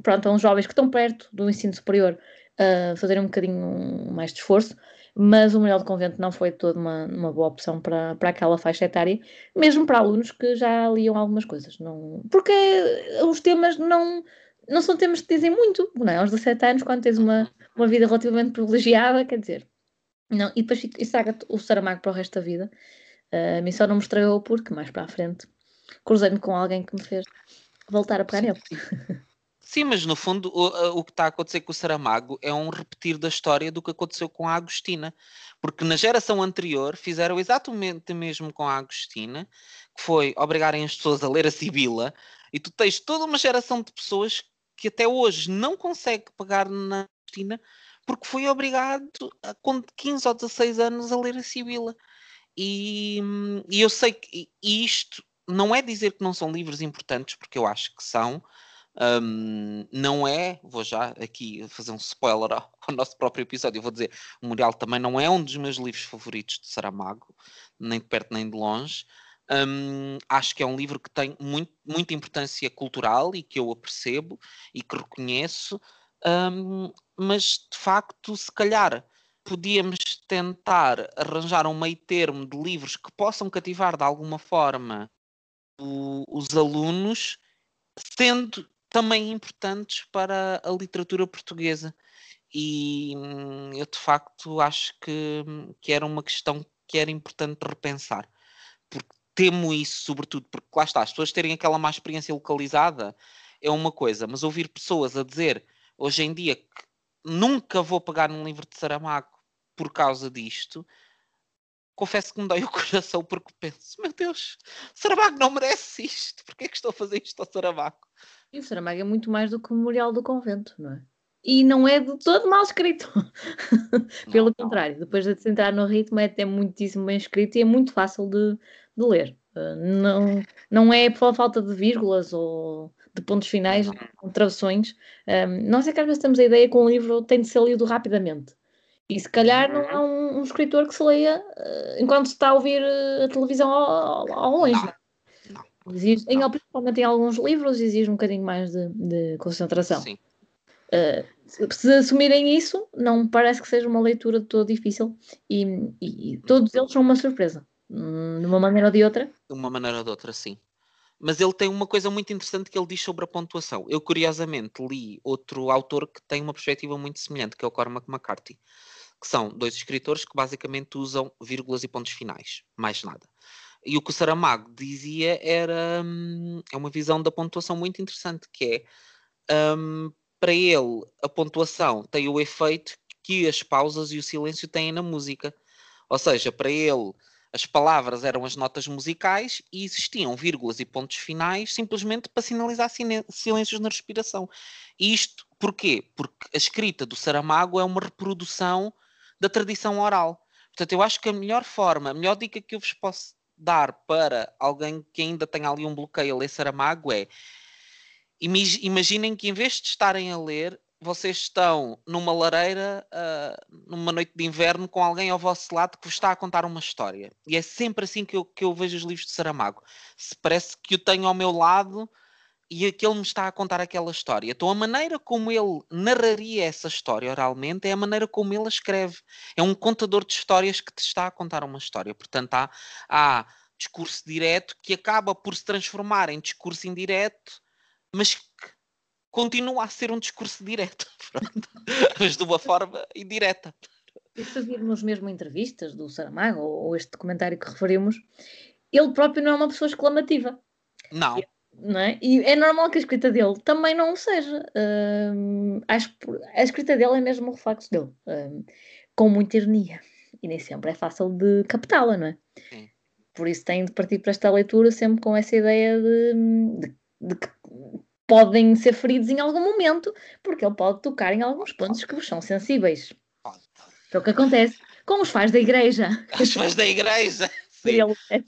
pronto, a uns jovens que estão perto do ensino superior a fazerem um bocadinho mais de esforço mas o Memorial de Convento não foi toda uma, uma boa opção para, para aquela faixa etária, mesmo para alunos que já liam algumas coisas. Não, porque os temas não, não são temas que dizem muito, não é? Aos 17 anos, quando tens uma, uma vida relativamente privilegiada, quer dizer. Não, e depois estraga o Saramago para o resto da vida. Uh, a mim só não me estragou porque mais para a frente cruzei-me com alguém que me fez voltar a pegar nele. Sim, mas no fundo o, o que está a acontecer com o Saramago é um repetir da história do que aconteceu com a Agostina. Porque na geração anterior fizeram exatamente o mesmo com a Agostina, que foi obrigarem as pessoas a ler a Sibila, e tu tens toda uma geração de pessoas que até hoje não consegue pegar na Agostina porque foi obrigado a, com 15 ou 16 anos a ler a Sibila. E, e eu sei que isto não é dizer que não são livros importantes, porque eu acho que são, um, não é, vou já aqui fazer um spoiler ao, ao, nosso próprio episódio, vou dizer, o Memorial também não é um dos meus livros favoritos de Saramago, nem de perto nem de longe. Um, acho que é um livro que tem muito, muita importância cultural e que eu apercebo e que reconheço, Um, mas de facto, se calhar podíamos tentar arranjar um meio termo de livros que possam cativar de alguma forma o, os alunos, sendo também importantes para a literatura portuguesa. E hum, eu de facto acho que, que era uma questão que era importante repensar, porque temo isso, sobretudo, porque lá está, as pessoas terem aquela má experiência localizada é uma coisa, mas ouvir pessoas a dizer hoje em dia que nunca vou pegar num livro de Saramago por causa disto, confesso que me dói o coração porque penso, meu Deus, Saramago não merece isto, porque é que estou a fazer isto ao Saramago? E o Saramago é muito mais do que o Memorial do Convento, não é? E não é de todo mal escrito. Pelo não, contrário, depois de se entrar no ritmo, é até muitíssimo bem escrito e é muito fácil de, de ler. Uh, não, não é por falta de vírgulas ou de pontos finais, com travessões. Um, nós é que às vezes temos a ideia que um livro tem de ser lido rapidamente. E se calhar não há um, um escritor que se leia uh, enquanto se está a ouvir uh, a televisão ao, ao, longe. Não. Não. Exige, em, principalmente em alguns livros exige um bocadinho mais de, de concentração. Sim. Uh, se assumirem isso, não parece que seja uma leitura de todo difícil e, e, todos eles são uma surpresa, hum, de uma maneira ou de outra. De uma maneira ou de outra, sim mas ele tem uma coisa muito interessante que ele diz sobre a pontuação. Eu, curiosamente, li outro autor que tem uma perspectiva muito semelhante, que é o Cormac McCarthy, que são dois escritores que basicamente usam vírgulas e pontos finais, mais nada. E o que o Saramago dizia era hum, é uma visão da pontuação muito interessante, que é hum, para ele a pontuação tem o efeito que as pausas e o silêncio têm na música. Ou seja, para ele as palavras eram as notas musicais e existiam vírgulas e pontos finais simplesmente para sinalizar silêncios na respiração. E isto porquê? Porque a escrita do Saramago é uma reprodução da tradição oral. Portanto, eu acho que a melhor forma, a melhor dica que eu vos posso dar para alguém que ainda tem ali um bloqueio a ler Saramago é imaginem que em vez de estarem a ler, vocês estão numa lareira, uh, numa noite de inverno, com alguém ao vosso lado que vos está a contar uma história. E é sempre assim que eu, que eu vejo os livros de Saramago. Se parece que o tenho ao meu lado e que ele me está a contar aquela história. Então, a maneira como ele narraria essa história oralmente é a maneira como ele a escreve. É um contador de histórias que te está a contar uma história. Portanto, há, há discurso direto que acaba por se transformar em discurso indireto, mas que continua a ser um discurso direto, mas de uma forma indireta. E se virmos mesmo entrevistas do Saramago, ou este documentário que referimos, ele próprio não é uma pessoa exclamativa. Não. Não é? E é normal que a escrita dele também não o seja. Uh, acho a escrita dele é mesmo o reflexo dele, uh, com muita ironia. E nem sempre é fácil de captá-la, não é? Sim. Por isso tem de partir para esta leitura sempre com essa ideia de, de, de que podem ser feridos em algum momento, porque ele pode tocar em alguns pontos que vos são sensíveis. É o que acontece com os fãs da igreja. Os fãs da igreja! Sim,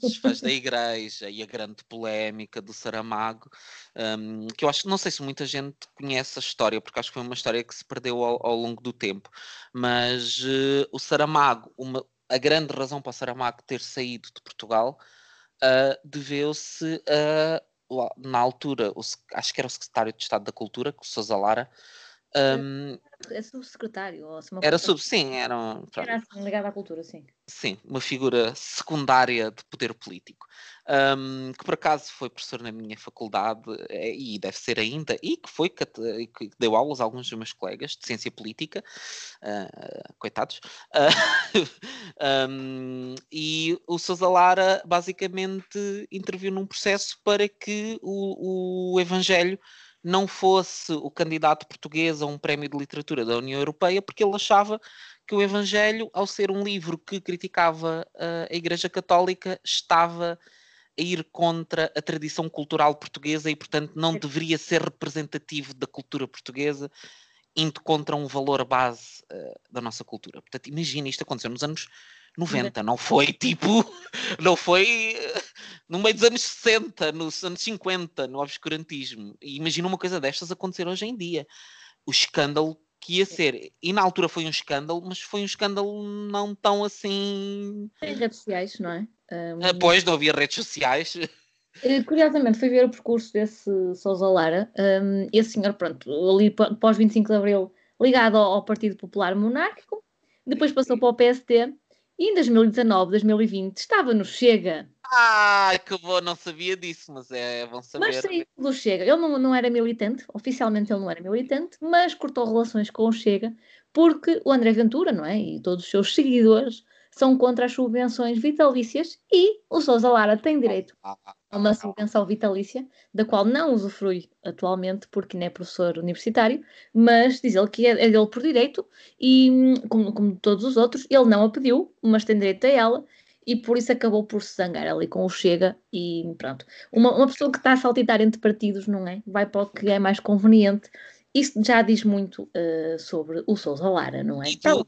os fãs da igreja e a grande polémica do Saramago, um, que eu acho, não sei se muita gente conhece a história, porque acho que foi uma história que se perdeu ao, ao longo do tempo, mas uh, o Saramago, uma, a grande razão para o Saramago ter saído de Portugal uh, deveu-se a na altura, o, acho que era o secretário de Estado da Cultura, o Sousa Lara. Um, é subsecretário? Ou era sub, sim, era, um, era assim, ligado à cultura, sim. Sim, uma figura secundária de poder político, um, que por acaso foi professor na minha faculdade é, e deve ser ainda, e que foi que, que deu aulas a alguns dos meus colegas de ciência política, uh, coitados, uh, um, e o Sousa Lara basicamente interviu num processo para que o, o Evangelho não fosse o candidato português a um prémio de literatura da União Europeia, porque ele achava que o Evangelho, ao ser um livro que criticava uh, a Igreja Católica, estava a ir contra a tradição cultural portuguesa e, portanto, não deveria ser representativo da cultura portuguesa, indo contra um valor base uh, da nossa cultura. Portanto, imagina, isto aconteceu nos anos 90, não foi tipo, não foi eh, no meio dos anos 60, nos anos 50, no obscurantismo. E imagina uma coisa destas acontecer hoje em dia. O escândalo que ia ser. E na altura foi um escândalo, mas foi um escândalo não tão assim. Em redes sociais, não é? Um... Ah, pois, não havia redes sociais. Eh, curiosamente, fui ver o percurso desse Sousa Lara. Um, esse senhor, pronto, ali pós 25 de Abril, ligado ao Partido Popular Monárquico, depois passou para o PST e em 2019, 2020 estava no Chega. Ai, que bom, não sabia disso, mas é bom saber. Mas saiu do Chega. Ele não, não era militante, oficialmente ele não era militante, mas cortou relações com o Chega porque o André Ventura, não é? E todos os seus seguidores são contra as subvenções vitalícias e o Sousa Lara tem direito a uma subvenção vitalícia, da qual não usufrui atualmente porque não é professor universitário, mas diz ele que é, é dele por direito e, como, como todos os outros, ele não a pediu, mas tem direito a ela e por isso acabou por se zangar ali com o Chega e pronto. Uma, uma pessoa que está a saltitar entre partidos, não é? Vai para o que é mais conveniente. Isso já diz muito uh, sobre o Sousa Lara, não é? E tu,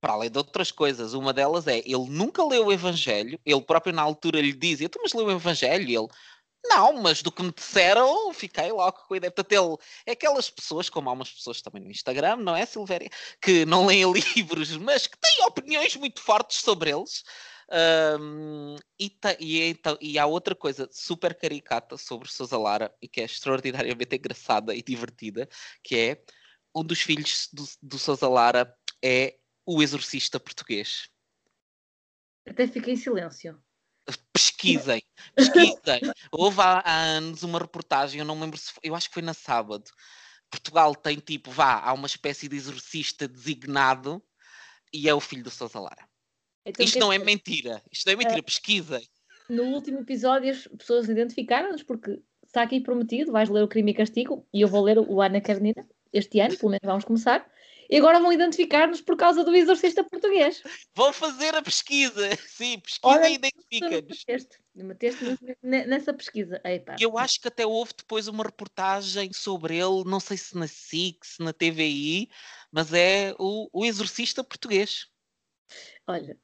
para além de outras coisas, uma delas é ele nunca leu o Evangelho, ele próprio na altura lhe dizia, tu mas leu o Evangelho? E ele, não, mas do que me disseram, fiquei logo com a ideia. Portanto, ele é aquelas pessoas, como há umas pessoas também no Instagram, não é, Silvéria? Que não leem livros, mas que têm opiniões muito fortes sobre eles. Um, e, e, então, e, há outra coisa super caricata sobre Sousa Lara e que é extraordinariamente engraçada e divertida, que é um dos filhos do, do Sousa Lara é o exorcista português. Até fiquei em silêncio. Pesquisem, pesquisem. Houve há, há, anos uma reportagem, eu não me lembro se foi, eu acho que foi na sábado. Portugal tem tipo, vá, há uma espécie de exorcista designado e é o filho do Sousa Lara. Então, isto não é mentira, isto não é mentira, uh, pesquisem. No último episódio as pessoas identificaram-nos porque está aqui prometido, vais ler o Crime e Castigo e eu vou ler o Ana Carnina este ano, pelo menos vamos começar e agora vão identificar-nos por causa do exorcista português. Vão fazer a pesquisa, sim, pesquisa e identifica-nos. Meteste nessa pesquisa. Epa. Eu acho que até houve depois uma reportagem sobre ele, não sei se na SIC, se na TVI, mas é o, o exorcista português. Olha,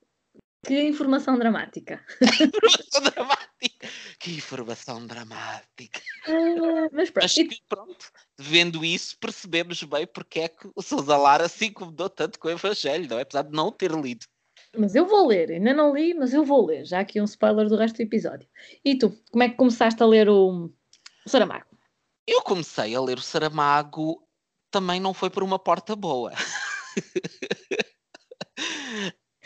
que informação dramática. informação dramática. Que informação dramática. Uh, mas pronto. Mas que, pronto, vendo isso, percebemos bem porque é que o Sousa Lara se incomodou tanto com o Evangelho, não é? Apesar de não ter lido. Mas eu vou ler, ainda não li, mas eu vou ler. Já aqui um spoiler do resto do episódio. E tu, como é que começaste a ler o, o Saramago? Eu comecei a ler o Saramago, também não foi por uma porta boa.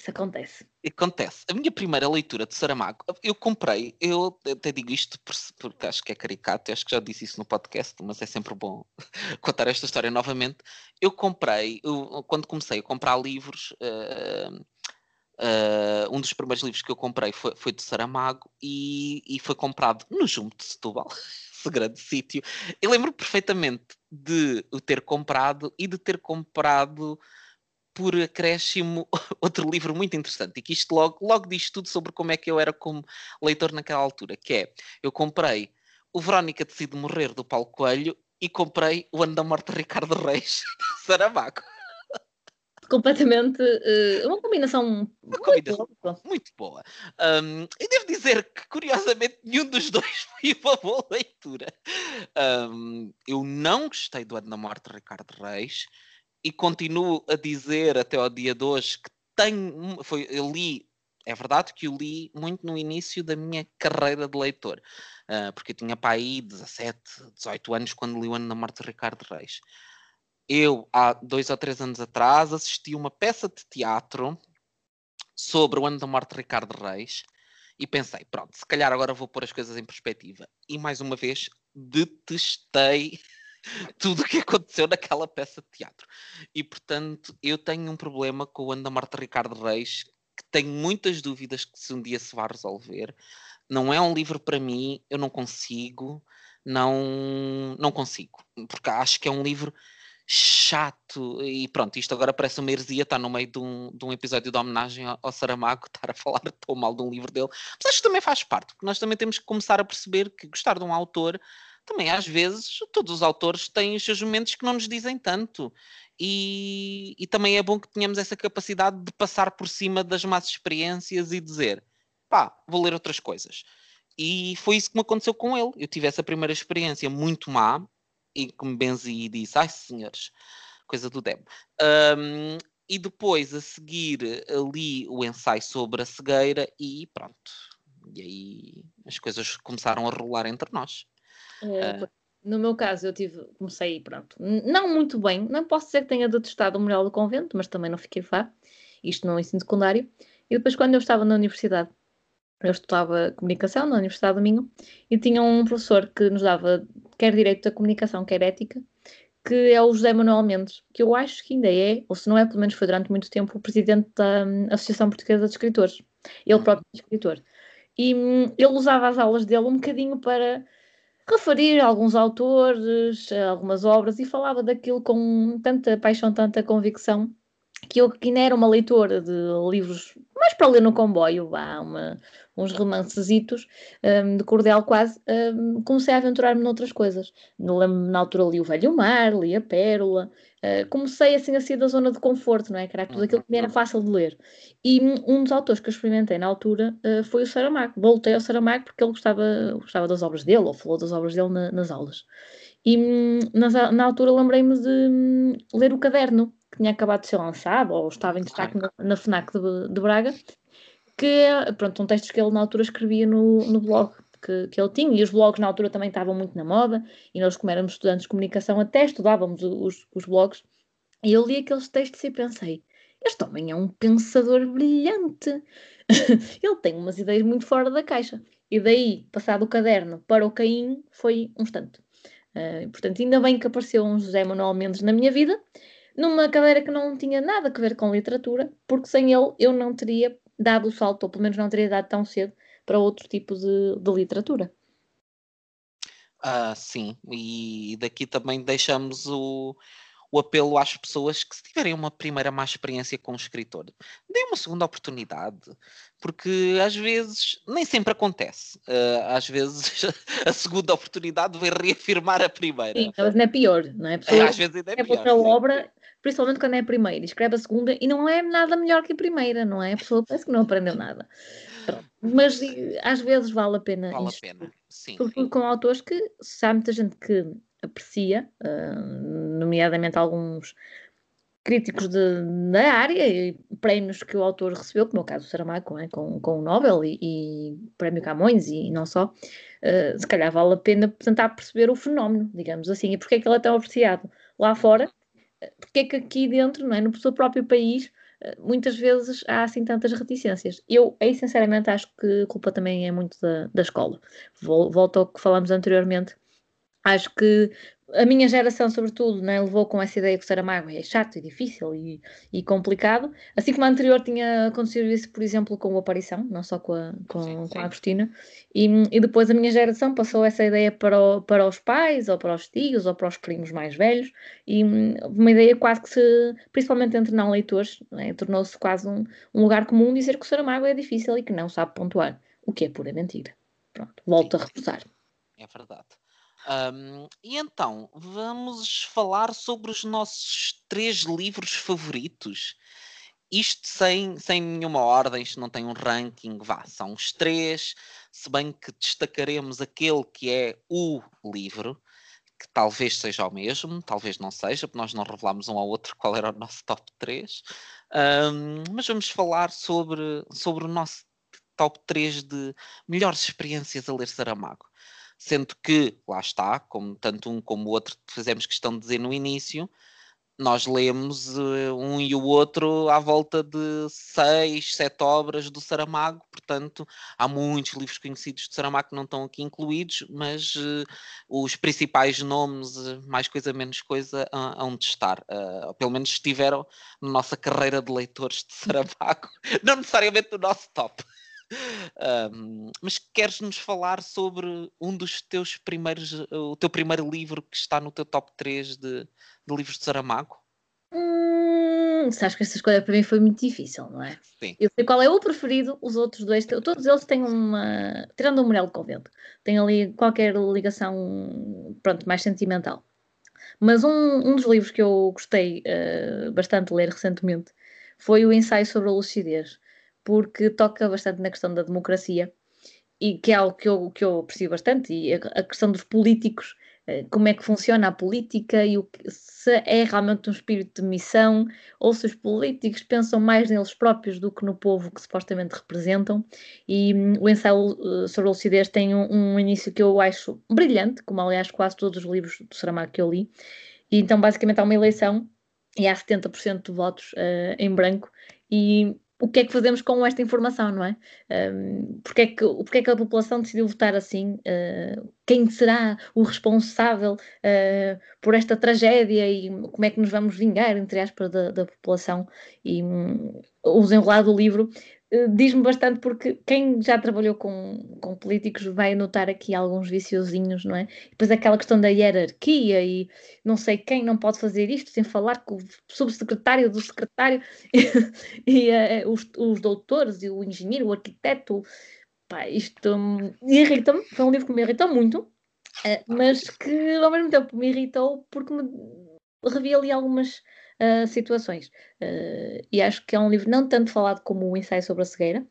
Isso acontece. Acontece. A minha primeira leitura de Saramago, eu comprei, eu até digo isto porque acho que é caricato, acho que já disse isso no podcast, mas é sempre bom contar esta história novamente. Eu comprei, eu, quando comecei a comprar livros, uh, uh, um dos primeiros livros que eu comprei foi, foi de Saramago e, e foi comprado no Jumbo de Setúbal, esse grande sítio. Eu lembro perfeitamente de o ter comprado e de ter comprado por acréscimo outro livro muito interessante e que isto logo, logo diz tudo sobre como é que eu era como leitor naquela altura, que é, eu comprei o Verónica Decide Morrer, do Paulo Coelho, e comprei o Ano da Morte de Ricardo Reis, Saramago. Completamente, uh, uma combinação, uma muito, combinação boa. muito boa. Um, e devo dizer que, curiosamente, nenhum dos dois foi uma boa leitura. Um, eu não gostei do Ano da Morte de Ricardo Reis, e continuo a dizer até ao dia de hoje que tenho, foi, eu li, é verdade que eu li muito no início da minha carreira de leitor, uh, porque eu tinha para aí 17, 18 anos quando li o Ano da Morte de Ricardo Reis. Eu, há dois ou três anos atrás, assisti uma peça de teatro sobre o Ano da Morte de Ricardo Reis e pensei, pronto, se calhar agora vou pôr as coisas em perspectiva. E mais uma vez, detestei tudo o que aconteceu naquela peça de teatro. E portanto, eu tenho um problema com o Morte de Ricardo Reis, que tenho muitas dúvidas que se um dia se vai resolver. Não é um livro para mim, eu não consigo, não, não consigo, porque acho que é um livro chato e pronto, isto agora parece uma heresia, está no meio de um, de um episódio de homenagem ao, ao Saramago, estar a falar tão mal de um livro dele, mas acho que também faz parte, porque nós também temos que começar a perceber que gostar de um autor também às vezes todos os autores têm os seus momentos que não nos dizem tanto. E, e, também é bom que tenhamos essa capacidade de passar por cima das más experiências e dizer pá, vou ler outras coisas. E foi isso que me aconteceu com ele. Eu tive essa primeira experiência muito má e que me benzi e disse: ai senhores, coisa do demo. Um, e depois, a seguir, li o ensaio sobre a cegueira e pronto. E aí as coisas começaram a rolar entre nós. É, uh, no meu caso, eu tive, comecei, pronto, não muito bem, não posso dizer que tenha detestado o Memorial do Convento, mas também não fiquei fã, isto no ensino secundário. E depois, quando eu estava na universidade, eu estudava comunicação na Universidade do Minho e tinha um professor que nos dava quer direito da comunicação, quer ética, que é o José Manuel Mendes, que eu acho que ainda é, ou se não é, pelo menos foi durante muito tempo, o presidente da hum, Associação Portuguesa de Escritores. Ele próprio é escritor. E hum, ele usava as aulas dele um bocadinho para referir alguns autores, algumas obras, e falava daquilo com tanta paixão, tanta convicção, que eu que ainda era uma leitora de livros mais para ler no comboio, vá, uma, uns romancezitos um, de cordel quase, um, comecei a aventurar-me noutras coisas. Na altura li o Velho Mar, li a Pérola, uh, comecei assim a sair da zona de conforto, não é? Que era tudo aquilo que me era fácil de ler. E um dos autores que eu experimentei na altura uh, foi o Saramago. Voltei ao Saramago porque ele gostava, gostava das obras dele, ou falou das obras dele na, nas aulas. E hum, na, na altura lembrei-me de hum, ler o caderno que tinha acabado de ser lançado, ou estava em destaque na, na FNAC de, de, Braga, que é, pronto, um textos que ele na altura escrevia no, no blog que, que ele tinha, e os blogs na altura também estavam muito na moda, e nós, como éramos estudantes de comunicação, até estudávamos os, os blogs, e eu li aqueles textos e pensei, este homem é um pensador brilhante, ele tem umas ideias muito fora da caixa. E daí, passado o caderno para o Caim, foi um instante. Uh, portanto, ainda bem que apareceu um José Manuel Mendes na minha vida, numa cadeira que não tinha nada a ver com literatura, porque sem ele eu não teria dado o salto, ou pelo menos não teria dado tão cedo para outro tipo de, de literatura. Ah, sim, e daqui também deixamos o, o apelo às pessoas que se tiverem uma primeira má experiência com o escritor, deem uma segunda oportunidade, porque às vezes nem sempre acontece. Uh, às vezes a segunda oportunidade vai reafirmar a primeira. Sim, mas não é pior, não é? Pessoa, às vezes ainda é, é pior. outra obra, principalmente quando é a primeira, escreve a segunda e não é nada melhor que a primeira, não é? A pessoa parece que não aprendeu nada. Mas às vezes vale a pena. Vale a pena, sim. Porque com autores que, se há muita gente que aprecia, uh, nomeadamente alguns críticos de, da área e prémios que o autor recebeu, como é o caso do Saramago, é? com, com o Nobel e, e prémio Camões e, e não só, uh, se calhar vale a pena tentar perceber o fenómeno, digamos assim, e porque é que ele é tão apreciado lá fora, porque é que aqui dentro, não é, no seu próprio país, muitas vezes há assim tantas reticências. Eu, aí sinceramente, acho que a culpa também é muito da, da escola. Volto ao que falamos anteriormente, acho que a minha geração, sobretudo, né, levou com essa ideia que o Saramago é chato e difícil e, e, complicado, assim como a anterior tinha acontecido isso, por exemplo, com o Aparição, não só com a, com, sim, com a Agostina, e, e, depois a minha geração passou essa ideia para, o, para os pais, ou para os tios, ou para os primos mais velhos, e uma ideia quase que se, principalmente entre não leitores, né, tornou-se quase um, um, lugar comum dizer que o Saramago é difícil e que não sabe pontuar, o que é pura mentira. Pronto, volto sim, a reforçar. É verdade. Um, e então, vamos falar sobre os nossos três livros favoritos. Isto sem, sem nenhuma ordem, isto não tem um ranking, vá, são os três, se bem que destacaremos aquele que é o livro, que talvez seja o mesmo, talvez não seja, porque nós não revelámos um ao outro qual era o nosso top 3. Um, mas vamos falar sobre, sobre o nosso top 3 de melhores experiências a ler Saramago sendo que, lá está, como tanto um como o outro fizemos questão de dizer no início, nós lemos uh, um e o outro à volta de seis, sete obras do Saramago, portanto, há muitos livros conhecidos de Saramago que não estão aqui incluídos, mas uh, os principais nomes, uh, mais coisa, menos coisa, hão de estar. pelo menos estiveram na nossa carreira de leitores de Saramago, não necessariamente no nosso top. Um, mas queres nos falar sobre um dos teus primeiros, o teu primeiro livro que está no teu top 3 de, de livros de Saramago? Hum, sabes que essa escolha para mim foi muito difícil, não é? Sim. Eu sei qual é o preferido, os outros dois, todos eles têm uma. Tirando o Morel de Convento, têm ali qualquer ligação, pronto, mais sentimental. Mas um, um dos livros que eu gostei uh, bastante de ler recentemente foi o ensaio sobre a lucidez porque toca bastante na questão da democracia e que é algo que eu, que eu aprecio bastante, e a, questão dos políticos como é que funciona a política e o se é realmente um espírito de missão ou se os políticos pensam mais neles próprios do que no povo que supostamente representam. E um, o ensaio sobre a lucidez tem um, um, início que eu acho brilhante, como aliás quase todos os livros do Saramago que eu li. E então, basicamente, há uma eleição e há 70% de votos uh, em branco. E o que é que fazemos com esta informação, não é? Um, porque, é que, porque é que a população decidiu votar assim? Uh, quem será o responsável uh, por esta tragédia e como é que nos vamos vingar, entre aspas, da, da população? E um, o desenrolar do livro diz-me bastante porque quem já trabalhou com, com políticos vai notar aqui alguns viciozinhos, não é? E depois aquela questão da hierarquia e não sei quem não pode fazer isto sem falar com o subsecretário do secretário e, uh, os, os doutores e o engenheiro, o arquiteto. Pá, isto irrita-me, foi um livro que me irritou muito, mas que ao mesmo tempo me irritou porque me revia ali algumas uh, situações. Uh, e acho que é um livro não tanto falado como o Ensaio sobre a Cegueira.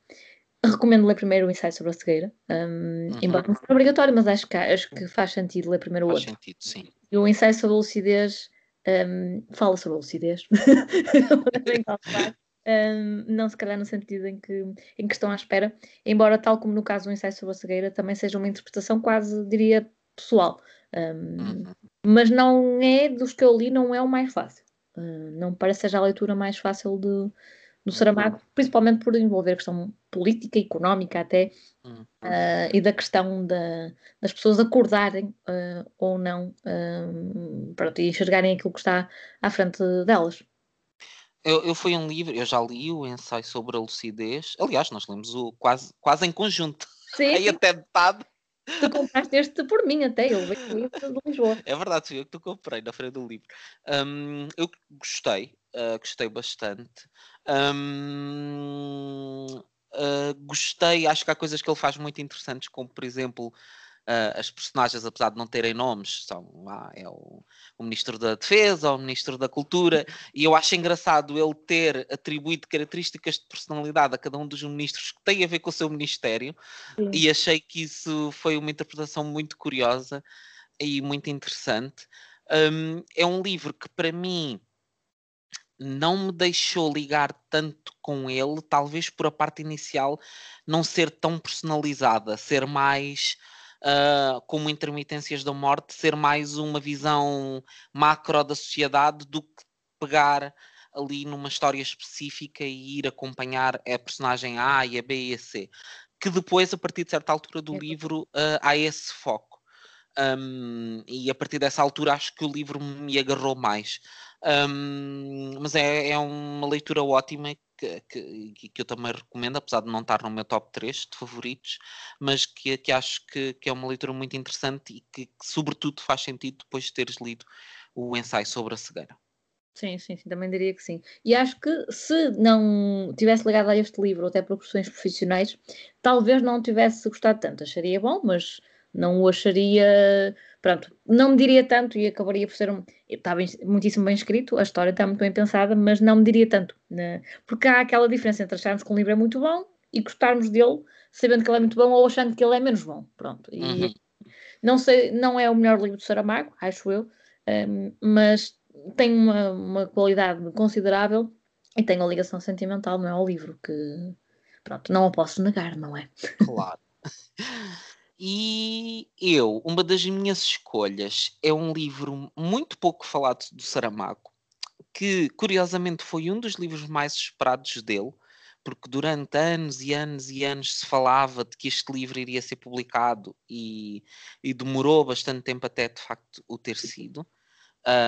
Recomendo ler primeiro o Ensaio sobre a Cegueira, um, uhum. embora não seja obrigatório, mas acho que, acho que faz sentido ler primeiro o outro. Faz sentido, sim. E o Ensaio sobre a Lucidez um, fala sobre a lucidez. Um, não se calhar no sentido em que, em que estão à espera, embora tal como no caso do ensaio sobre a cegueira também seja uma interpretação quase, diria, pessoal. Um, uhum. Mas não é, dos que eu li, não é o mais fácil. Uh, não me parece que seja a leitura mais fácil de, do Saramago, principalmente por envolver a questão política, económica até, uh, e da questão da, das pessoas acordarem uh, ou não pronto, e enxergarem aquilo que está à frente delas. Eu, eu fui um livro, eu já li o ensaio sobre a lucidez. Aliás, nós lemos o quase, quase em conjunto. Sim. Aí até metade Tu compraste este por mim até, eu veio de Lisboa. É verdade, fui eu que tu comprei na Feira do Livro. Um, eu gostei, uh, gostei bastante. Um, uh, gostei, acho que há coisas que ele faz muito interessantes, como por exemplo Uh, as personagens, apesar de não terem nomes, são ah, é o, o, Ministro da Defesa, o Ministro da Cultura, e eu acho engraçado ele ter atribuído características de personalidade a cada um dos ministros que têm a ver com o seu ministério, Sim. e achei que isso foi uma interpretação muito curiosa e muito interessante. Um, é um livro que, para mim, não me deixou ligar tanto com ele, talvez por a parte inicial não ser tão personalizada, ser mais uh, como intermitências da morte, ser mais uma visão macro da sociedade do que pegar ali numa história específica e ir acompanhar a personagem A e a B e a C. Que depois, a partir de certa altura do livro, uh, há esse foco. Um, e a partir dessa altura acho que o livro me agarrou mais. Um, mas é, é uma leitura ótima que, que, que, eu também recomendo, apesar de não estar no meu top 3 de favoritos, mas que, que acho que, que, é uma leitura muito interessante e que, sobretudo, faz sentido depois de teres lido o ensaio sobre a cegueira. Sim, sim, sim, também diria que sim. E acho que se não tivesse ligado a este livro, até por questões profissionais, talvez não tivesse gostado tanto. Acharia bom, mas não o acharia pronto, não me diria tanto e acabaria por ser um. Está bem, muitíssimo bem escrito, a história está muito bem pensada, mas não me diria tanto. Né? Porque há aquela diferença entre acharmos que um livro é muito bom e gostarmos dele sabendo que ele é muito bom ou achando que ele é menos bom. Pronto. E uhum. não sei, não é o melhor livro do Saramago, acho eu, um, mas tem uma, uma qualidade considerável e tem uma ligação sentimental, não é? Ao livro, que pronto, não o posso negar, não é? Claro. E eu, uma das minhas escolhas é um livro muito pouco falado do Saramago, que curiosamente foi um dos livros mais esperados dele, porque durante anos e anos e anos se falava de que este livro iria ser publicado e, e demorou bastante tempo até de facto o ter sido.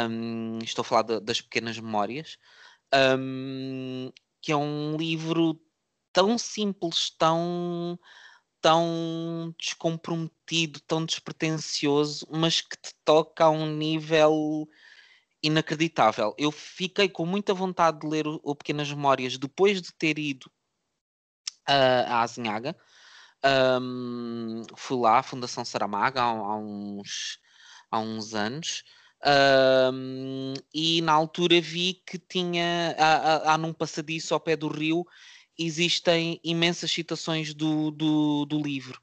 Um, estou a falar de, das Pequenas Memórias, um, que é um livro tão simples, tão tão descomprometido, tão despretensioso, mas que te toca a um nível inacreditável. Eu fiquei com muita vontade de ler o, o Pequenas Memórias depois de ter ido uh, à Azinhaga. Um, fui lá à Fundação Saramaga há, há, uns, há uns anos. Um, e na altura vi que tinha há, há, há num passadiço ao pé do rio existem imensas citações do, do, do livro.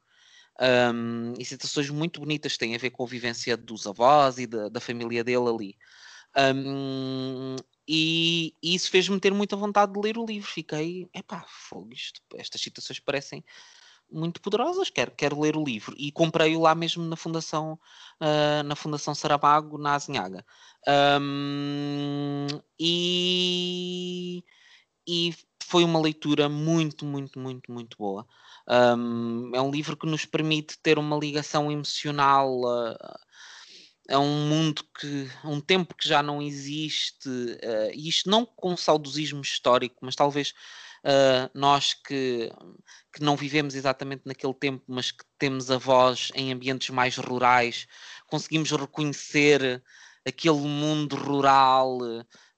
Um, e citações muito bonitas têm a ver com a vivência dos avós e da, da família dele ali. Um, e, e, isso fez-me ter muita vontade de ler o livro. Fiquei, epá, fogo, isto, estas citações parecem muito poderosas, quero, quero ler o livro. E comprei-o lá mesmo na Fundação, uh, na Fundação Saramago, na Azinhaga. Um, e, e foi uma leitura muito, muito, muito, muito boa. Um, é um livro que nos permite ter uma ligação emocional a, a um mundo que, a um tempo que já não existe, uh, e isto não com saudosismo histórico, mas talvez uh, nós que, que não vivemos exatamente naquele tempo, mas que temos a voz em ambientes mais rurais, conseguimos reconhecer aquele mundo rural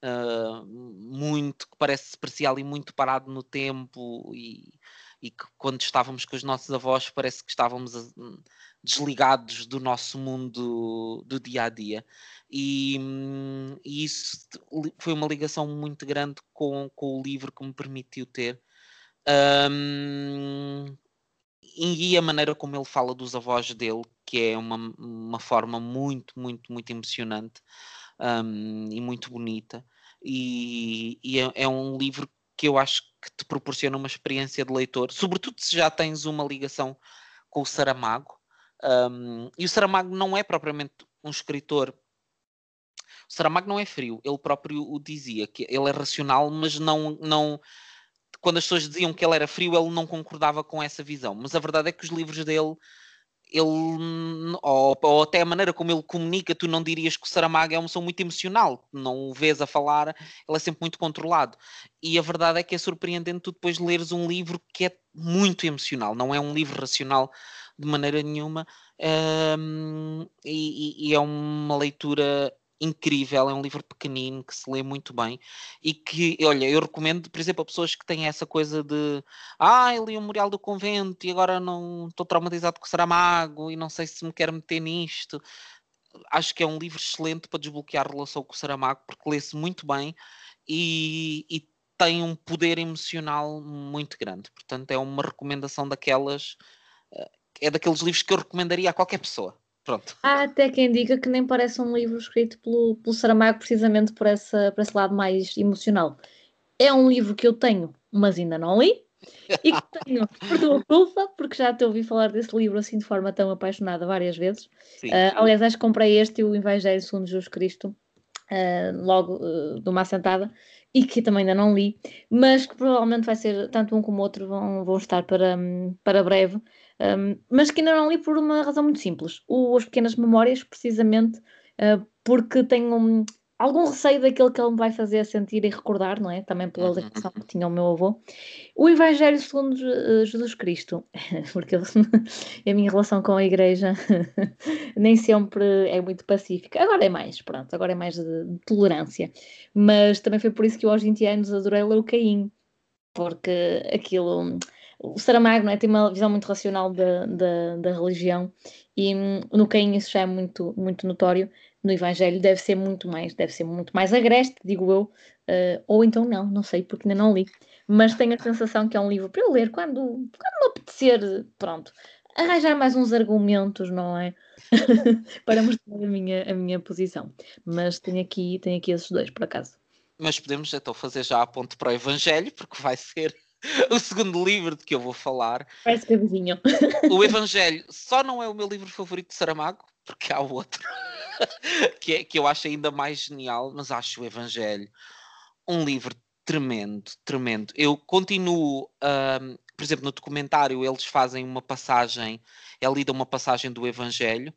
uh, muito que parece parecia ali muito parado no tempo e, e que quando estávamos com os nossos avós parece que estávamos a, desligados do nosso mundo do dia a dia. E, e, isso foi uma ligação muito grande com, com o livro que me permitiu ter. Um, e a maneira como ele fala dos avós dele, que é uma, uma forma muito, muito, muito emocionante um, e muito bonita. E, e é, é, um livro que eu acho que te proporciona uma experiência de leitor, sobretudo se já tens uma ligação com o Saramago. Um, e o Saramago não é propriamente um escritor. O Saramago não é frio, ele próprio o dizia, que ele é racional, mas não, não, quando as pessoas diziam que ele era frio, ele não concordava com essa visão. Mas a verdade é que os livros dele, ele, ou, ou até a maneira como ele comunica, tu não dirias que o Saramago é uma pessoa muito emocional, não o vês a falar, ele é sempre muito controlado. E a verdade é que é surpreendente tu depois leres um livro que é muito emocional, não é um livro racional de maneira nenhuma, um, e, e é uma leitura incrível, é um livro pequenino que se lê muito bem e que, olha, eu recomendo, por exemplo, a pessoas que têm essa coisa de ah, eu li o Memorial do Convento e agora não estou traumatizado com o Saramago e não sei se me quero meter nisto. Acho que é um livro excelente para desbloquear a relação com o Saramago porque lê-se muito bem e, e tem um poder emocional muito grande. Portanto, é uma recomendação daquelas, eh, é daqueles livros que eu recomendaria a qualquer pessoa. Pronto. Há até quem diga que nem parece um livro escrito pelo, pelo Saramago, precisamente por, essa, por esse lado mais emocional. É um livro que eu tenho, mas ainda não li, e que tenho por tua culpa, porque já te ouvi falar desse livro assim de forma tão apaixonada várias vezes. Sim, uh, aliás, acho que comprei este e o Evangelho segundo Jesus Cristo uh, logo uh, de uma assentada e que também ainda não li, mas que provavelmente vai ser, tanto um como o outro vão, vão estar para, para breve. Um, mas que ainda não li por uma razão muito simples. O, as pequenas memórias, precisamente uh, porque tenho um, algum receio daquilo que ele me vai fazer sentir e recordar, não é? Também pela uhum, ligação que tinha o meu avô. O Evangelho segundo uh, Jesus Cristo, porque a minha relação com a igreja nem sempre é muito pacífica. Agora é mais, pronto, agora é mais de, de tolerância. Mas também foi por isso que eu aos 20 anos adorei ler o Caim, porque aquilo o Saramago é? tem uma visão muito racional da, da, da religião e hum, no Caim isso já é muito, muito notório. No Evangelho deve ser muito mais, deve ser muito mais agreste, digo eu, uh, ou então não, não sei, porque ainda não li, mas tenho a sensação que é um livro para eu ler quando, quando me apetecer, pronto, arranjar mais uns argumentos, não é? para mostrar a minha, a minha posição. Mas tenho aqui, tenho aqui esses dois, por acaso. Mas podemos então fazer já a ponte para o Evangelho, porque vai ser o segundo livro de que eu vou falar. Parece que vizinho. O Evangelho só não é o meu livro favorito de Saramago, porque há outro que, é, que eu acho ainda mais genial, mas acho o Evangelho um livro tremendo, tremendo. Eu continuo, um, por exemplo, no documentário eles fazem uma passagem, é lida uma passagem do Evangelho,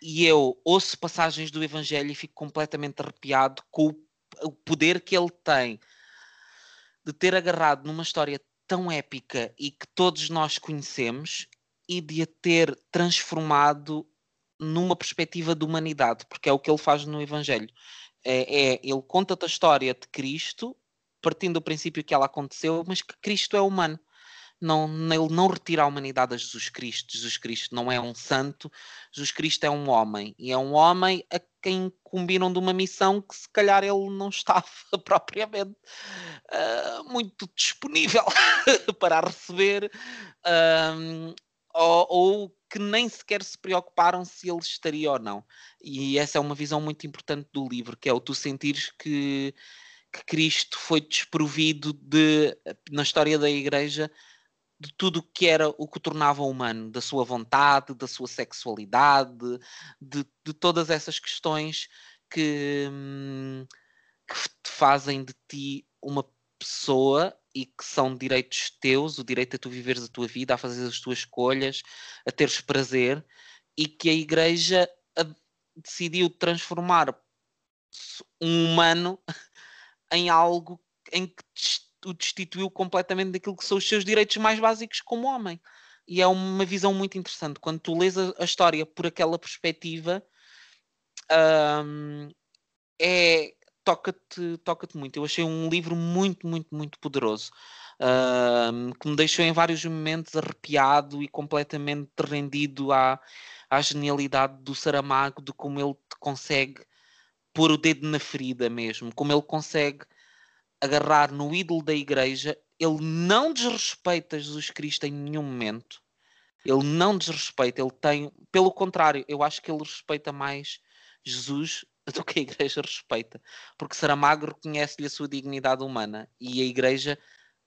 e eu ouço passagens do Evangelho e fico completamente arrepiado com o, o poder que ele tem de ter agarrado numa história tão épica e que todos nós conhecemos e de a ter transformado numa perspectiva de humanidade, porque é o que ele faz no Evangelho. É, é ele conta-te a história de Cristo, partindo do princípio que ela aconteceu, mas que Cristo é humano não, ele não retira a humanidade a Jesus Cristo. Jesus Cristo não é um santo, Jesus Cristo é um homem. E é um homem a quem combinam de uma missão que se calhar ele não estava propriamente uh, muito disponível para receber. Ou, ou, que nem sequer se preocuparam se ele estaria ou não. E essa é uma visão muito importante do livro, que é o tu sentires que, que Cristo foi desprovido de, na história da Igreja de tudo o que era o que o tornava humano, da sua vontade, da sua sexualidade, de, de todas essas questões que, hum, que te fazem de ti uma pessoa e que são direitos teus, o direito a tu viveres a tua vida, a fazer as tuas escolhas, a teres prazer, e que a Igreja decidiu transformar um humano em algo em que o destituiu completamente daquilo que são os seus direitos mais básicos como homem. E é uma visão muito interessante. Quando tu lês a, a história por aquela perspectiva, um, é, toca-te toca muito. Eu achei um livro muito, muito, muito poderoso. Uh, que me deixou em vários momentos arrepiado e completamente rendido à, à genialidade do Saramago, de como ele consegue pôr o dedo na ferida mesmo, como ele consegue agarrar no ídolo da igreja. Ele não desrespeita Jesus Cristo em nenhum momento. Ele não desrespeita, ele tem, pelo contrário, eu acho que ele respeita mais Jesus do que a Igreja respeita. Porque Saramago reconhece-lhe a sua dignidade humana e a Igreja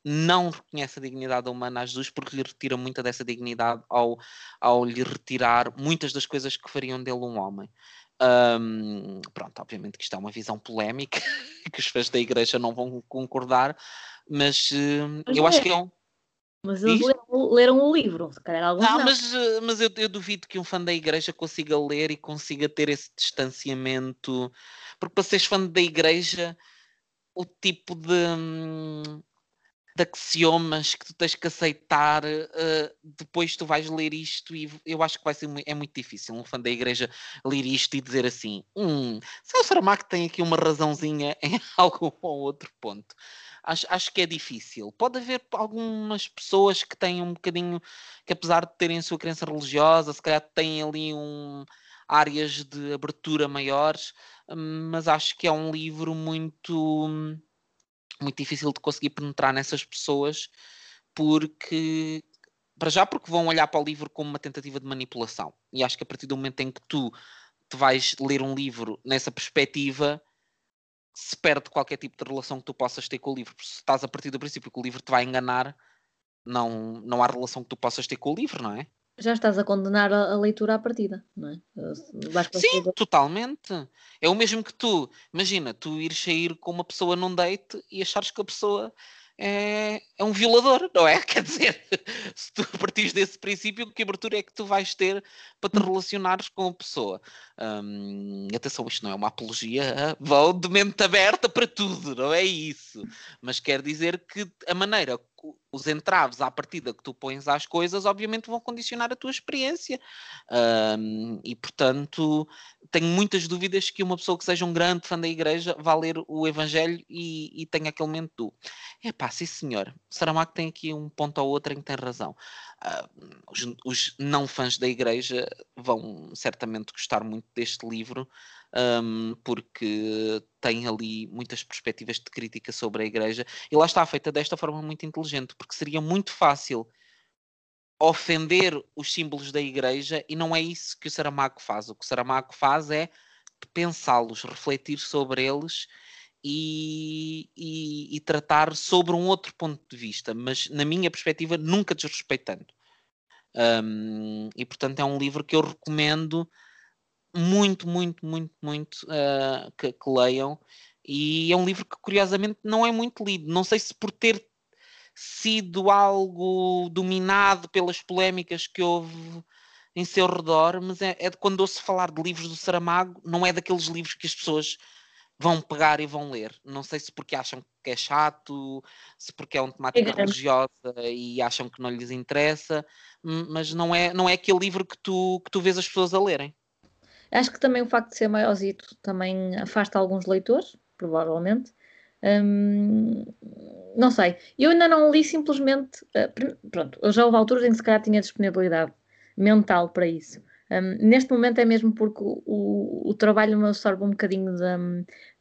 não reconhece a dignidade humana a Jesus porque lhe retira muita dessa dignidade ao, ao lhe retirar muitas das coisas que fariam dele um homem. Um, pronto, obviamente que isto é uma visão polémica que os fãs da igreja não vão concordar, mas, uh, mas eu é. acho que é um. Mas eles leram, leram, o livro, se calhar alguns ah, não. Mas, eh, mas eu, eu, duvido que um fã da igreja consiga ler e consiga ter esse distanciamento. Porque para seres fã da igreja, o tipo de, hum, de axiomas que tu tens que aceitar, uh, depois tu vais ler isto e eu acho que vai ser é muito difícil um fã da igreja ler isto e dizer assim, hum, se o Saramago tem aqui uma razãozinha em algum ou outro ponto acho, acho que é difícil. Pode haver algumas pessoas que têm um bocadinho, que apesar de terem a sua crença religiosa, se calhar têm ali um, áreas de abertura maiores, mas acho que é um livro muito, muito difícil de conseguir penetrar nessas pessoas, porque para já porque vão olhar para o livro como uma tentativa de manipulação. E acho que a partir do momento em que tu te vais ler um livro nessa perspectiva, se perde qualquer tipo de relação que tu possas ter com o livro. Se estás a partir do princípio que o livro te vai enganar, não, não há relação que tu possas ter com o livro, não é? Já estás a condenar a, a leitura à partida, não é? Sim, totalmente. É o mesmo que tu. Imagina, tu ires sair com uma pessoa num date e achares que a pessoa é, é um violador, não é? Quer dizer, se tu partires desse princípio, que abertura é que tu vais ter para te relacionares com a pessoa? Hum, atenção, isto não é uma apologia, vão de mente aberta para tudo, não é isso. Mas quer dizer que a maneira os entraves à partida que tu pões às coisas, obviamente vão condicionar a tua experiência. Um, e, portanto, tenho muitas dúvidas que uma pessoa que seja um grande fã da igreja vá ler o Evangelho e, e tenha aquele momento do é pá, sim senhor, Saramago tem aqui um ponto ou outro em que tem razão. Uh, os, os não fãs da igreja vão certamente gostar muito deste livro um, porque tem ali muitas perspectivas de crítica sobre a Igreja, e lá está feita desta forma muito inteligente, porque seria muito fácil ofender os símbolos da Igreja, e não é isso que o Saramago faz. O que o Saramago faz é pensá-los, refletir sobre eles e, e, e, tratar sobre um outro ponto de vista, mas na minha perspectiva, nunca desrespeitando. Um, e portanto, é um livro que eu recomendo muito, muito, muito, muito uh, que, que, leiam. E é um livro que, curiosamente, não é muito lido. Não sei se por ter sido algo dominado pelas polémicas que houve em seu redor, mas é, é de quando ouço falar de livros do Saramago, não é daqueles livros que as pessoas vão pegar e vão ler. Não sei se porque acham que é chato, se porque é uma temática é religiosa e acham que não lhes interessa, mas não é, não é aquele livro que tu, que tu vês as pessoas a lerem. Acho que também o facto de ser maiorzito também afasta alguns leitores, provavelmente. Hum, não sei. Eu ainda não li simplesmente. Uh, pronto, eu já houve alturas em que se calhar tinha disponibilidade mental para isso. Um, neste momento é mesmo porque o, o, o trabalho me absorve um bocadinho da,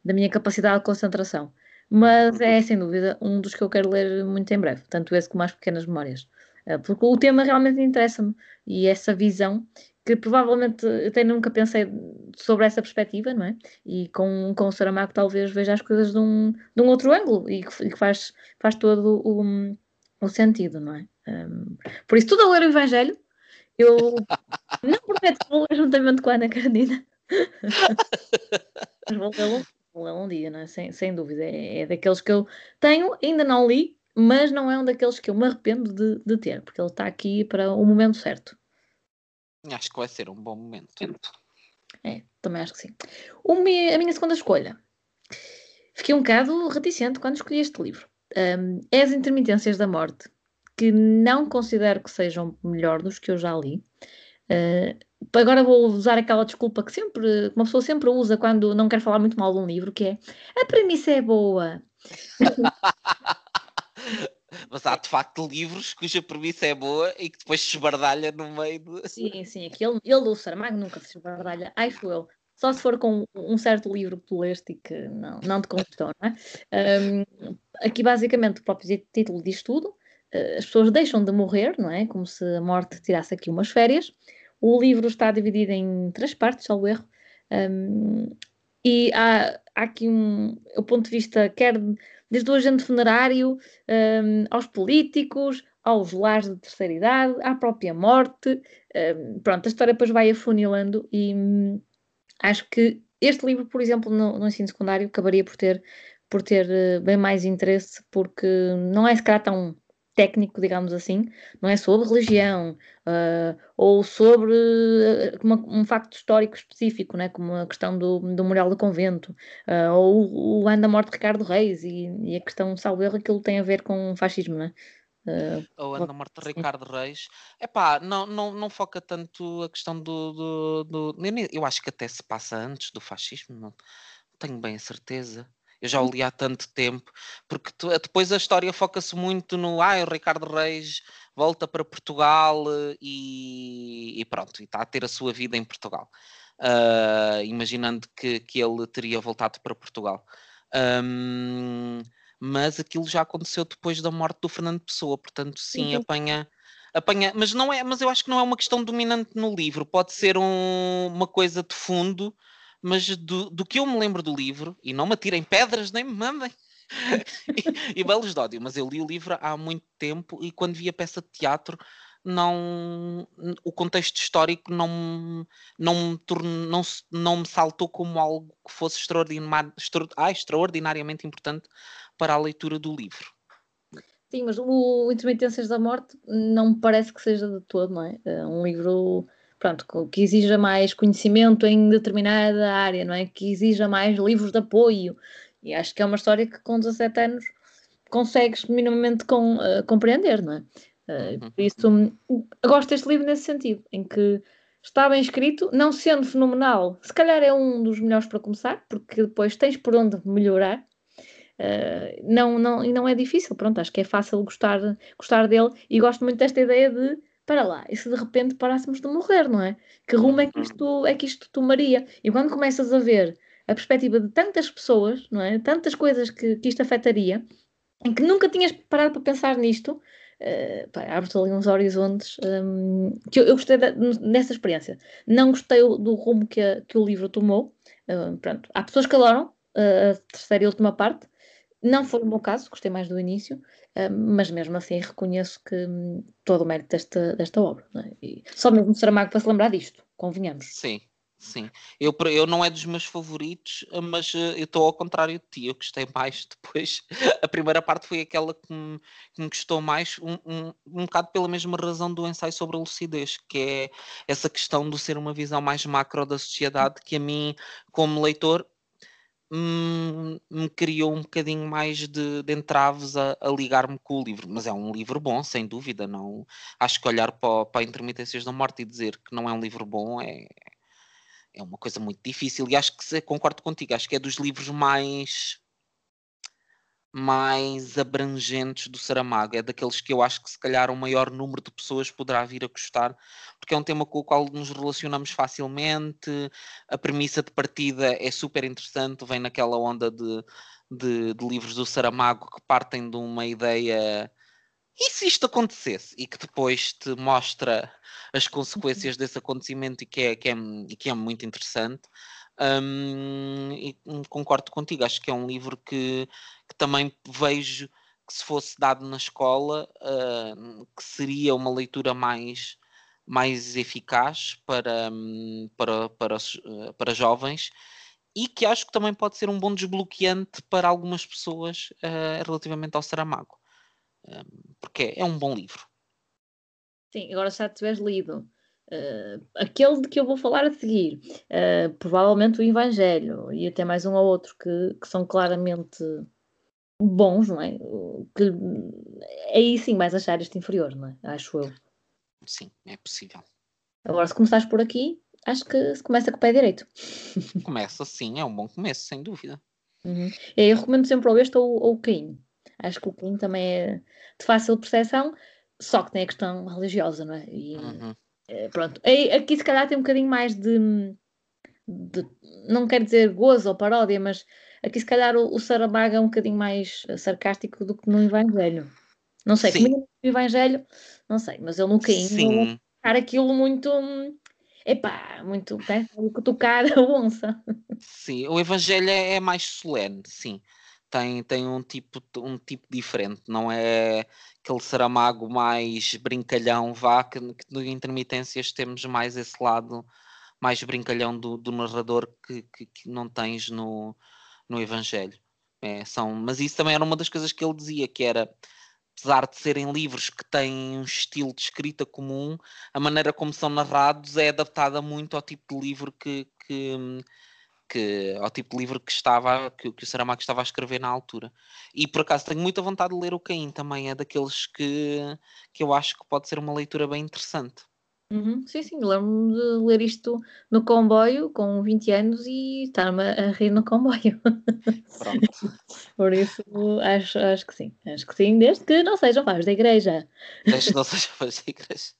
da minha capacidade de concentração. Mas é sem dúvida um dos que eu quero ler muito em breve, tanto esse como as pequenas memórias. Uh, porque o tema realmente interessa-me e essa visão que provavelmente até nunca pensei sobre essa perspectiva, não é? E com, com o Saramago talvez veja as coisas de um, de um outro ângulo e que, e que faz, faz todo o, o sentido, não é? Um, por isso, tudo a ler o Evangelho, eu não prometo que vou ler juntamente com a Ana Carolina, mas vou lê-lo vou um dia, não é? sem, sem dúvida. É, é daqueles que eu tenho, ainda não li, mas não é um daqueles que eu me arrependo de, de ter, porque ele está aqui para o momento certo. Acho que vai ser um bom momento. É, também acho que sim. a minha segunda escolha. Fiquei um bocado reticente quando escolhi este livro. Um, é As Intermitências da Morte, que não considero que sejam melhor dos que eu já li. Uh, agora vou usar aquela desculpa que sempre, uma pessoa sempre usa quando não quer falar muito mal de um livro, que é a premissa é boa. Mas há de facto livros cuja premissa é boa e que depois se esbardalha no meio de. Sim, sim, aquele, ele, o Saramago, nunca se esbardalha, acho eu. Só se for com um certo livro que tu leste e que não, não te conquistou, não é? Um, aqui, basicamente, o próprio título diz tudo. Uh, as pessoas deixam de morrer, não é? Como se a morte tirasse aqui umas férias. O livro está dividido em três partes, ao erro. Um, e há, há aqui um, o ponto de vista, quer desde o agente funerário um, aos políticos, aos lares de terceira idade, à própria morte. Um, pronto, a história depois vai afunilando e hum, acho que este livro, por exemplo, no, no ensino secundário, acabaria por ter, por ter uh, bem mais interesse, porque não é se calhar tão técnico, digamos assim, não é sobre religião uh, ou sobre uh, uma, um facto histórico específico, né, como a questão do, do Memorial do Convento, uh, ou o ano da morte de Ricardo Reis e, e a questão, salvo erro, aquilo tem a ver com o fascismo, né? Uh, ou ano da morte de Ricardo Reis. Epá, não, não, não foca tanto a questão do, do, do, Eu acho que até se passa antes do fascismo, não tenho bem a certeza. Eu já o li há tanto tempo, porque tu, depois a história foca-se muito no ah, o Ricardo Reis volta para Portugal eh, e, e pronto, e está a ter a sua vida em Portugal. Uh, imaginando que, que ele teria voltado para Portugal. Um, mas aquilo já aconteceu depois da morte do Fernando Pessoa, portanto, sim, uhum. apanha. Apanha, mas não é, mas eu acho que não é uma questão dominante no livro, pode ser um, uma coisa de fundo mas do, do que eu me lembro do livro, e não me atirem pedras nem me mandem, e, e belos de ódio, mas eu li o livro há muito tempo e quando vi a peça de teatro não o contexto histórico não não me não, não me saltou como algo que fosse extraordinar, extra, ah, extraordinariamente importante para a leitura do livro. Sim, mas o Intermitências da Morte não me parece que seja de todo, não é? É um livro pronto, que exija mais conhecimento em determinada área, não é? Que exija mais livros de apoio. E acho que é uma história que com 17 anos consegues minimamente com, uh, compreender, não é? Uh, por isso, gosto deste livro nesse sentido, em que está bem escrito, não sendo fenomenal, se calhar é um dos melhores para começar, porque depois tens por onde melhorar. Uh, não, não, e não é difícil, pronto, acho que é fácil gostar, gostar dele e gosto muito desta ideia de para lá, e se de repente parássemos de morrer, não é? Que rumo é que uhum. isto, é que isto tomaria? E quando começas a ver a perspectiva de tantas pessoas, não é? Tantas coisas que, que isto afetaria, em que nunca tinhas parado para pensar nisto, uh, abre-te ali uns horizontes um, que eu, eu gostei de, dessa experiência. Não gostei do rumo que, a, que o livro tomou. Uh, pronto, há pessoas que adoram uh, a terceira e última parte. Não foi o meu caso, gostei mais do início. Ah, mas mesmo assim reconheço que hum, todo o mérito desta, desta obra. É? Só mesmo Saramago para se lembrar disto, convenhamos. Sim, sim. Eu, eu não é dos meus favoritos, mas uh, eu estou ao contrário de ti. Eu gostei mais depois. A primeira parte foi aquela que me, que me gostou mais, um, um, um bocado pela mesma razão do ensaio sobre a lucidez, que é essa questão de ser uma visão mais macro da sociedade, que a mim, como leitor, me, me criou um bocadinho mais de, de entraves a, a ligar-me com o livro. Mas é um livro bom, sem dúvida. Não, acho que olhar para, para Intermitências da Morte e dizer que não é um livro bom é, é uma coisa muito difícil. E acho que concordo contigo, acho que é dos livros mais mais abrangentes do Saramago. É daqueles que eu acho que se calhar o maior número de pessoas poderá vir a gostar, porque é um tema com o qual nos relacionamos facilmente, a premissa de partida é super interessante, vem naquela onda de, de, de livros do Saramago que partem de uma ideia e se isto acontecesse e que depois te mostra as consequências desse acontecimento e que é, que é, que é muito interessante. Um, e concordo contigo, acho que é um livro que, que também vejo que se fosse dado na escola uh, que seria uma leitura mais, mais eficaz para, para, para, para jovens e que acho que também pode ser um bom desbloqueante para algumas pessoas uh, relativamente ao Saramago, uh, porque é um bom livro. Sim, agora já tiveres lido uh, aquele de que eu vou falar a seguir, provavelmente o Evangelho e até mais um ou outro que, que são claramente bons, não é? Que, aí sim vais achar este inferior, não é? Acho eu. Sim, é possível. Agora, se começares por aqui, acho que se começa com o pé direito. Começa sim, é um bom começo, sem dúvida. Uhum. Eu recomendo sempre ou este ou, ou o Caim. Acho que o Caim também é de fácil percepção, só que tem a questão religiosa, não é? E, uhum. é, pronto. Aqui se calhar tem um bocadinho mais de, de, não quero dizer gozo ou paródia, mas aqui se calhar o, o Saramago é um bocadinho mais sarcástico do que no Evangelho. Não sei, como no Evangelho, não sei, mas ele no Caim Sim. Cara, aquilo muito. Epá, muito. Né? Tocar a onça. Sim, o Evangelho é, é mais solene, sim tem, tem um, tipo, um tipo diferente, não é aquele Saramago mais brincalhão, vá, que, que no Intermitências temos mais esse lado mais brincalhão do, do narrador que, que, que, não tens no, no Evangelho. É, são, mas isso também era uma das coisas que ele dizia, que era apesar de serem livros que têm um estilo de escrita comum, a maneira como são narrados é adaptada muito ao tipo de livro que, que, que ao tipo de livro que estava que, que o Saramago estava a escrever na altura. E por acaso tenho muita vontade de ler o Caim também, é daqueles que, que eu acho que pode ser uma leitura bem interessante. Uhum, sim, sim, lembro-me de ler isto no comboio com 20 anos e estar-me a rir no comboio. Pronto. Por isso, acho, acho que sim, acho que sim, desde que não sejam pais da igreja. Desde que não sejam pais da igreja.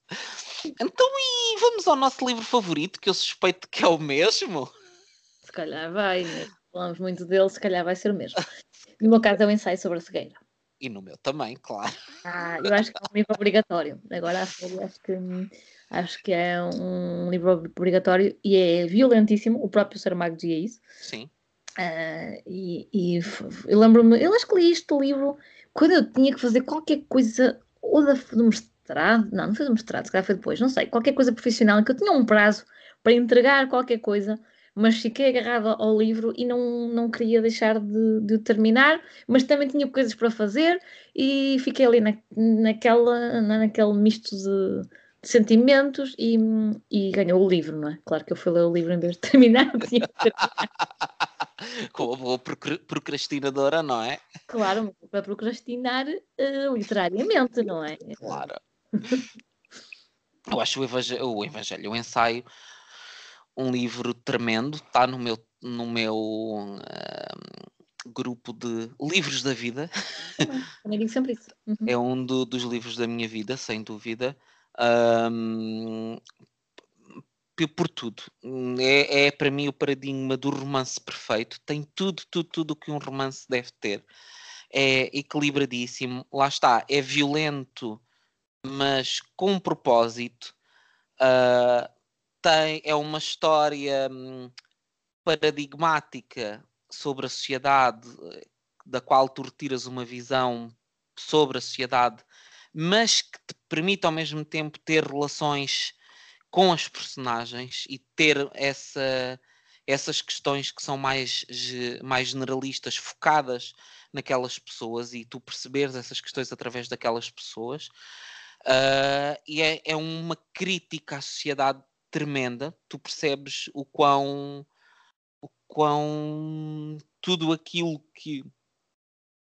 Então, e vamos ao nosso livro favorito, que eu suspeito que é o mesmo? calhar vai, né? falamos muito dele, se calhar vai ser o mesmo. No meu caso é o ensaio sobre a cegueira. E no meu também, claro. Ah, eu acho que é um livro obrigatório. Agora acho que acho que é um livro obrigatório e é violentíssimo. O próprio Saramago dizia isso. Sim. Uh, e, e eu lembro-me, eu acho que li este livro quando eu tinha que fazer qualquer coisa, ou da, do mestrado, não, não foi do mestrado, se calhar foi depois, não sei, qualquer coisa profissional, que eu tinha um prazo para entregar qualquer coisa mas fiquei agarrada ao livro e não, não queria deixar de, de terminar, mas também tinha coisas para fazer e fiquei ali na, naquela, naquele misto de, de sentimentos e, e, ganhou o livro, não é? Claro que eu fui ler o livro em vez de terminar. Com a boa procrastinadora, não é? Claro, para procrastinar uh, literariamente, não é? Claro. Eu acho o Evangelho, o, evangelho, o ensaio um livro tremendo, está no meu, no meu uh, grupo de livros da vida. Também digo sempre isso. Uhum. É um do, dos livros da minha vida, sem dúvida. Um, por tudo. É, é para mim o paradigma do romance perfeito. Tem tudo, tudo, tudo o que um romance deve ter. É equilibradíssimo. Lá está. É violento, mas com propósito. Uh, tem, é uma história hum, paradigmática sobre a sociedade, da qual tu retiras uma visão sobre a sociedade, mas que te permite ao mesmo tempo ter relações com as personagens e ter essa, essas questões que são mais, mais generalistas, focadas naquelas pessoas e tu perceberes essas questões através daquelas pessoas. Uh, e é, é, uma crítica à sociedade tremenda, tu percebes o quão, o quão tudo aquilo que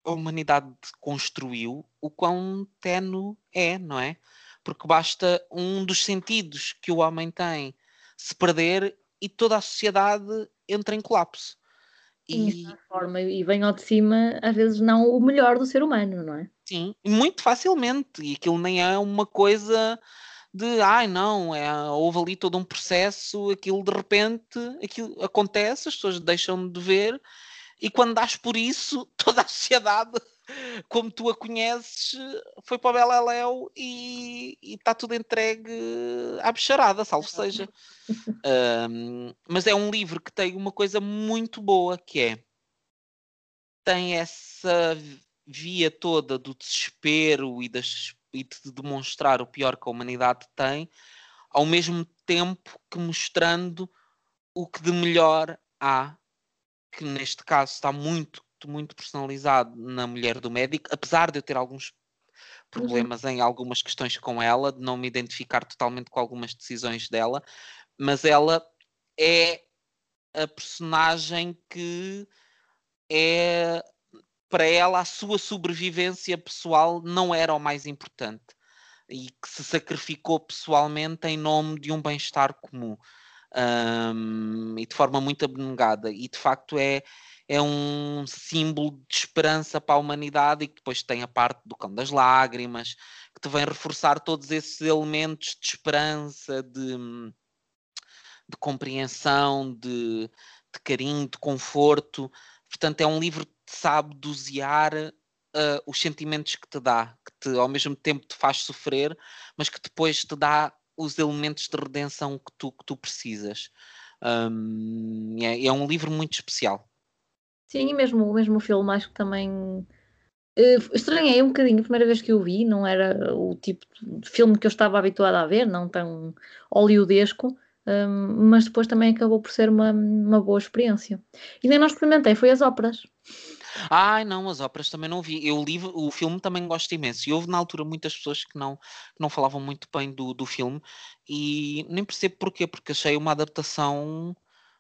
a humanidade construiu, o quão tenue é, não é? Porque basta um dos sentidos que o homem tem se perder e toda a sociedade entra em colapso. E, forma, e vem ao de cima, às vezes, não o melhor do ser humano, não é? Sim, muito facilmente. E aquilo nem é uma coisa de ai não, é, houve ali todo um processo, aquilo de repente aquilo acontece, as pessoas deixam de ver, e quando dás por isso, toda a sociedade como tu a conheces, foi para o Beleléu e está tudo entregue à bicharada, salvo seja. Um, mas é um livro que tem uma coisa muito boa, que é tem essa via toda do desespero e, das, e de demonstrar o pior que a humanidade tem, ao mesmo tempo que mostrando o que de melhor há, que neste caso está muito, muito personalizado na mulher do médico, apesar de eu ter alguns problemas uhum. em algumas questões com ela, de não me identificar totalmente com algumas decisões dela, mas ela é a personagem que é para ela a sua sobrevivência pessoal não era o mais importante e que se sacrificou pessoalmente em nome de um bem-estar comum um, e de forma muito abnegada. E de facto é é um símbolo de esperança para a humanidade e que depois tem a parte do cão das lágrimas que te vem reforçar todos esses elementos de esperança de, de compreensão de, de carinho, de conforto. Portanto é um livro que sabe dosear uh, os sentimentos que te dá, que te, ao mesmo tempo te faz sofrer, mas que depois te dá os elementos de redenção que tu, que tu precisas. Um, é, é, um livro muito especial. Sim, e mesmo, o mesmo filme, acho que também. Uh, estranhei um bocadinho a primeira vez que eu vi, não era o tipo de filme que eu estava habituada a ver, não tão oleodesco, um, mas depois também acabou por ser uma, uma boa experiência. E nem não experimentei, foi as óperas. Ai, não, as óperas também não vi. Eu li o filme também gosto imenso. E houve na altura muitas pessoas que não, que não falavam muito bem do, do filme e nem percebo porquê, porque achei uma adaptação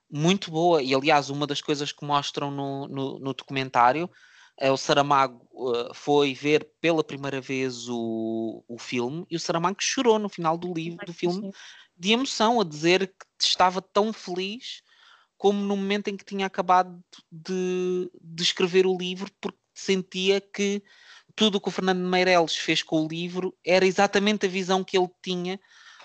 muito boa. E aliás, uma das coisas que mostram no, no, no documentário é o Saramago uh, foi ver pela primeira vez o, o filme e o Saramago chorou no final do livro do filme de emoção a dizer que estava tão feliz como no momento em que tinha acabado de, de escrever o livro, porque sentia que tudo o que o Fernando Meirelles fez com o livro era exatamente a visão que ele tinha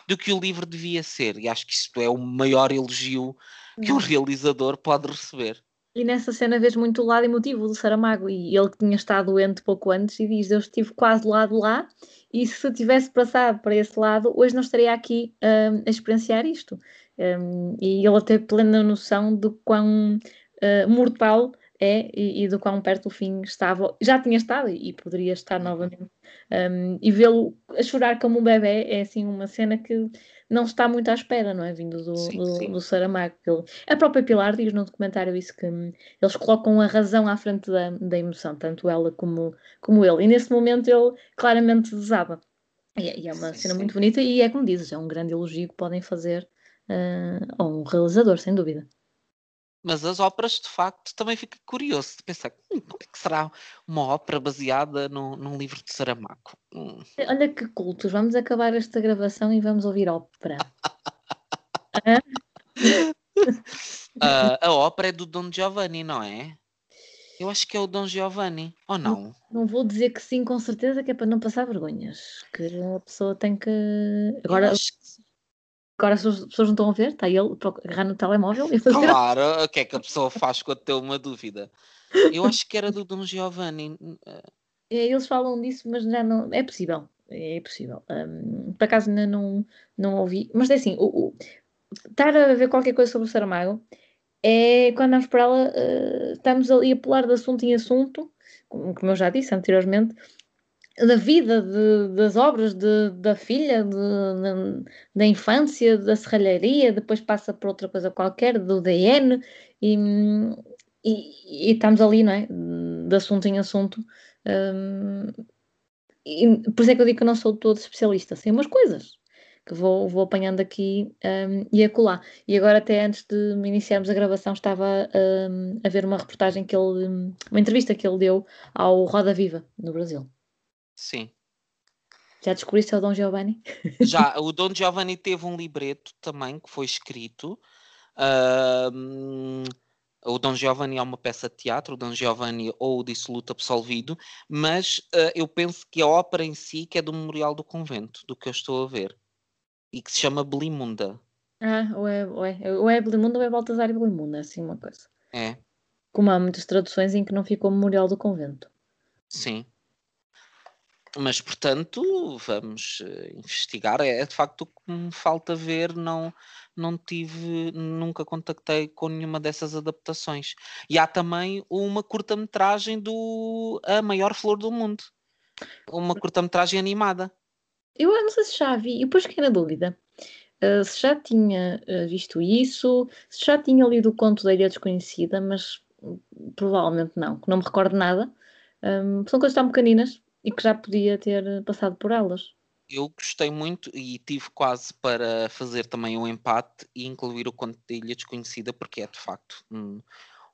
do que o livro devia ser. E acho que isto é o maior elogio que um realizador pode receber. E nessa cena vês muito o lado emotivo do Saramago, e ele que tinha estado doente pouco antes, e diz: Eu estive quase do lado lá, e se eu tivesse passado para esse lado, hoje não estaria aqui um, a experienciar isto. Um, e ele tem plena noção do quão uh, mortal é e, e, do quão perto do fim estava, já tinha estado e poderia estar novamente. Um, e vê-lo a chorar como um bebê é assim uma cena que não está muito à espera, não é? Vindo do, sim, do, sim. do Saramago. Ele, a própria Pilar diz no documentário isso que hum, eles colocam a razão à frente da, da emoção, tanto ela como, como ele. E nesse momento ele claramente desaba. E, e é uma sim, cena muito bonita e é como dizes, é um grande elogio que podem fazer uh, ou um realizador, sem dúvida. Mas as óperas, de facto, também fica curioso de pensar hum, como é que será uma ópera baseada no, num livro de Saramago. Hum. Olha que cultos, vamos acabar esta gravação e vamos ouvir ópera. uh, a ópera é do Don Giovanni, não é? Eu acho que é o Dom Giovanni, ou não? não? não? vou dizer que sim, com certeza, que é para não passar vergonhas. Que a pessoa tem que. Agora, que Agora as pessoas não estão a ver, está ele a agarrar no telemóvel e fazer. Claro, o que é que a pessoa faz quando tem uma dúvida? Eu acho que era do Dom Giovanni. É, eles falam disso, mas já não. É possível. É possível. Um, por acaso ainda não, não ouvi. Mas é assim, o, o, estar a ver qualquer coisa sobre o Saramago é quando andamos para ela, uh, estamos ali a pular de assunto em assunto, como eu já disse anteriormente, da vida, de, das obras de, da filha, de, de, da infância, da serralharia, depois passa por outra coisa qualquer, do DN, e, e, e estamos ali, não é? De assunto em assunto. Um, e por isso é que eu digo que eu não sou todo especialista, sei umas coisas que vou, vou apanhando aqui um, e acolá. E agora, até antes de iniciarmos a gravação, estava um, a ver uma reportagem que ele, uma entrevista que ele deu ao Roda Viva no Brasil. Sim. Já descobriste o Dom Giovanni? Já, o Dom Giovanni teve um libreto também que foi escrito. Uh, o Dom Giovanni é uma peça de teatro, o Dom Giovanni ou o Dissoluto Absolvido, mas uh, eu penso que a ópera em si que é do Memorial do Convento, do que eu estou a ver, e que se chama Belimunda. Ah, ou é, ou é, ou é Belimunda ou é Baltazar e Belimunda, assim uma coisa. É. Como há muitas traduções em que não ficou Memorial do Convento. Sim. Mas, portanto, vamos uh, investigar. É, é, de facto o que me falta ver. Não, não tive, nunca contactei com nenhuma dessas adaptações. E há também uma curta-metragem do A Maior Flor do Mundo. Uma curta-metragem animada. Eu não sei se já vi, e depois fiquei na dúvida. Uh, se já tinha uh, visto isso, se já tinha lido o conto da Ilha Desconhecida, mas uh, provavelmente não, não me recordo nada. Um, são coisas tão pequeninas e que já podia ter passado por elas. Eu gostei muito e tive quase para fazer também um empate e incluir o conto da Ilha Desconhecida, porque é de facto um,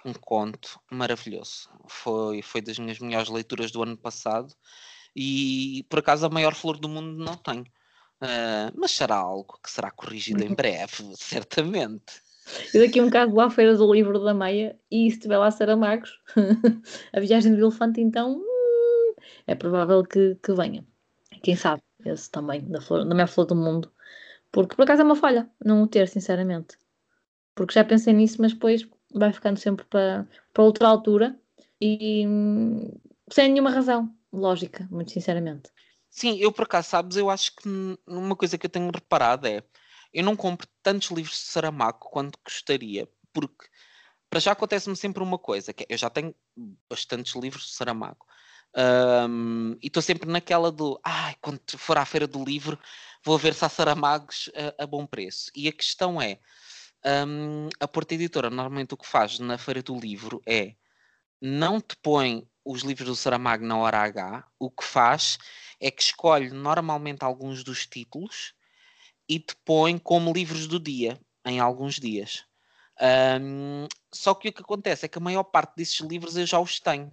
um conto maravilhoso. Foi, foi das minhas melhores leituras do ano passado e por acaso a maior flor do mundo não tenho. Uh, mas será algo que será corrigido em breve, certamente. E daqui a um bocado lá à Feira do Livro da Meia e se estiver lá Saramagos, a viagem do elefante, então é provável que, que venha. Quem sabe, esse também, da, flor, da minha flor do mundo. Porque por acaso é uma falha não o ter, sinceramente. Porque já pensei nisso, mas depois vai ficando sempre para, para outra altura e hum, sem nenhuma razão lógica, muito sinceramente. Sim, eu por acaso, sabes, eu acho que uma coisa que eu tenho reparado é eu não compro tantos livros de Saramago quanto gostaria, porque para já acontece-me sempre uma coisa, que é, eu já tenho bastantes livros de Saramago. Um, e estou sempre naquela do ai, quando for à feira do livro vou ver se há Saramagos a, a bom preço. E a questão é, um, a Porta Editora normalmente o que faz na feira do livro é não te põe os livros do Saramago na hora H, o que faz é que escolhe normalmente alguns dos títulos e te põe como livros do dia, em alguns dias. Um, só que o que acontece é que a maior parte desses livros eu já os tenho.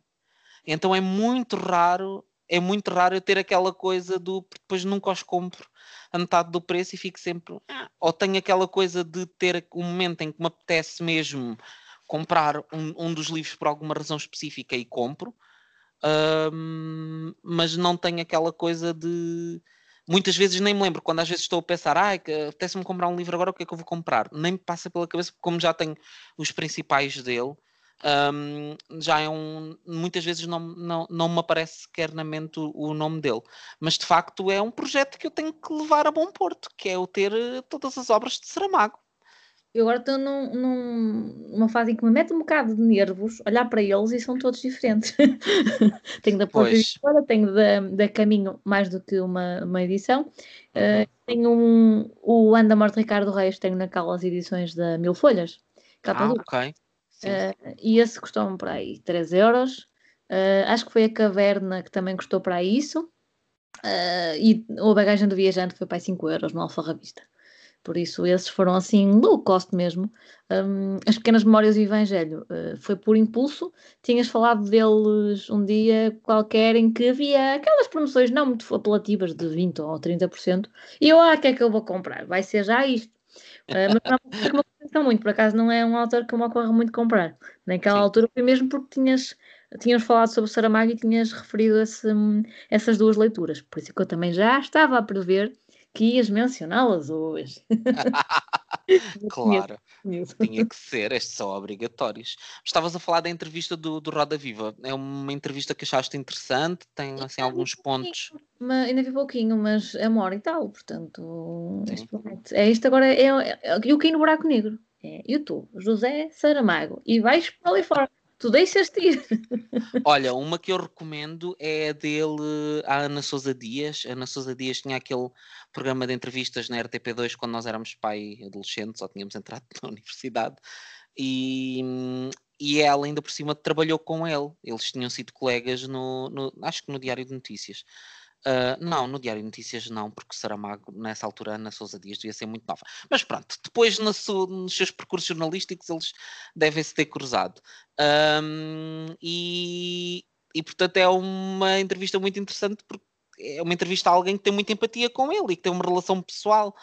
Então é muito raro, é muito raro eu ter aquela coisa do depois nunca os compro a metade do preço e fico sempre. Ah, ou tenho aquela coisa de ter um momento em que me apetece mesmo comprar um, um dos livros por alguma razão específica e compro, um, mas não tenho aquela coisa de. Muitas vezes nem me lembro, quando às vezes estou a pensar, ah, apetece-me comprar um livro agora, o que é que eu vou comprar? Nem me passa pela cabeça, porque como já tenho os principais dele, um, já é um. Muitas vezes não, não, não me aparece sequer na mente o, o, nome dele. Mas de facto é um projeto que eu tenho que levar a bom porto, que é o ter eh, todas as obras de Saramago eu agora estou num, num, numa fase em que me mete um bocado de nervos olhar para eles e são todos diferentes. tenho da Porta tenho da, da Caminho mais do que uma, uma edição. Uh, tenho um, o Anda Morte Ricardo Reis, tenho naquelas edições da Mil Folhas. Capa ah, ok. Uh, e esse custou-me para aí 3 euros. Uh, acho que foi a Caverna que também custou para isso. e a bagagem do viajante foi para aí 5 euros no Alfarrabista. Por isso, esses foram assim low cost mesmo. Um, as Pequenas Memórias do Evangelho uh, foi por impulso. Tinhas falado deles um dia qualquer em que havia aquelas promoções não muito apelativas de 20% ou 30%. E eu, ah, o que é que eu vou comprar? Vai ser já isto. Uh, mas não me muito, por acaso não é um autor que me ocorre muito comprar. Naquela Sim. altura foi mesmo porque tinhas, tinhas falado sobre Saramago e tinhas referido esse, essas duas leituras. Por isso que eu também já estava a prever que ias mencioná-las hoje. claro, tinha que ser, estes são obrigatórios. Estavas a falar da entrevista do, do Roda Viva, é uma entrevista que achaste interessante, tem assim alguns pontos. Mas, ainda vi pouquinho, mas é uma hora e tal, portanto, é isto agora, é, é, é, eu caí no buraco negro. É YouTube, José Saramago, e vais para ali fora. Tu deixas-te ir. Olha, uma que eu recomendo é a dele, a Ana Sousa Dias. A Ana Sousa Dias tinha aquele programa de entrevistas na RTP2 quando nós éramos pai adolescentes ou tínhamos entrado na universidade. E, e ela ainda por cima trabalhou com ele. Eles tinham sido colegas no, no acho que no Diário de Notícias. Uh, não, no Diário de Notícias não, porque Saramago, nessa altura, Ana Sousa Dias devia ser muito nova. Mas pronto, depois seu, nos seus percursos jornalísticos eles devem-se ter cruzado. Um, e, e portanto é uma entrevista muito interessante porque é uma entrevista a alguém que tem muita empatia com ele e que tem uma relação pessoal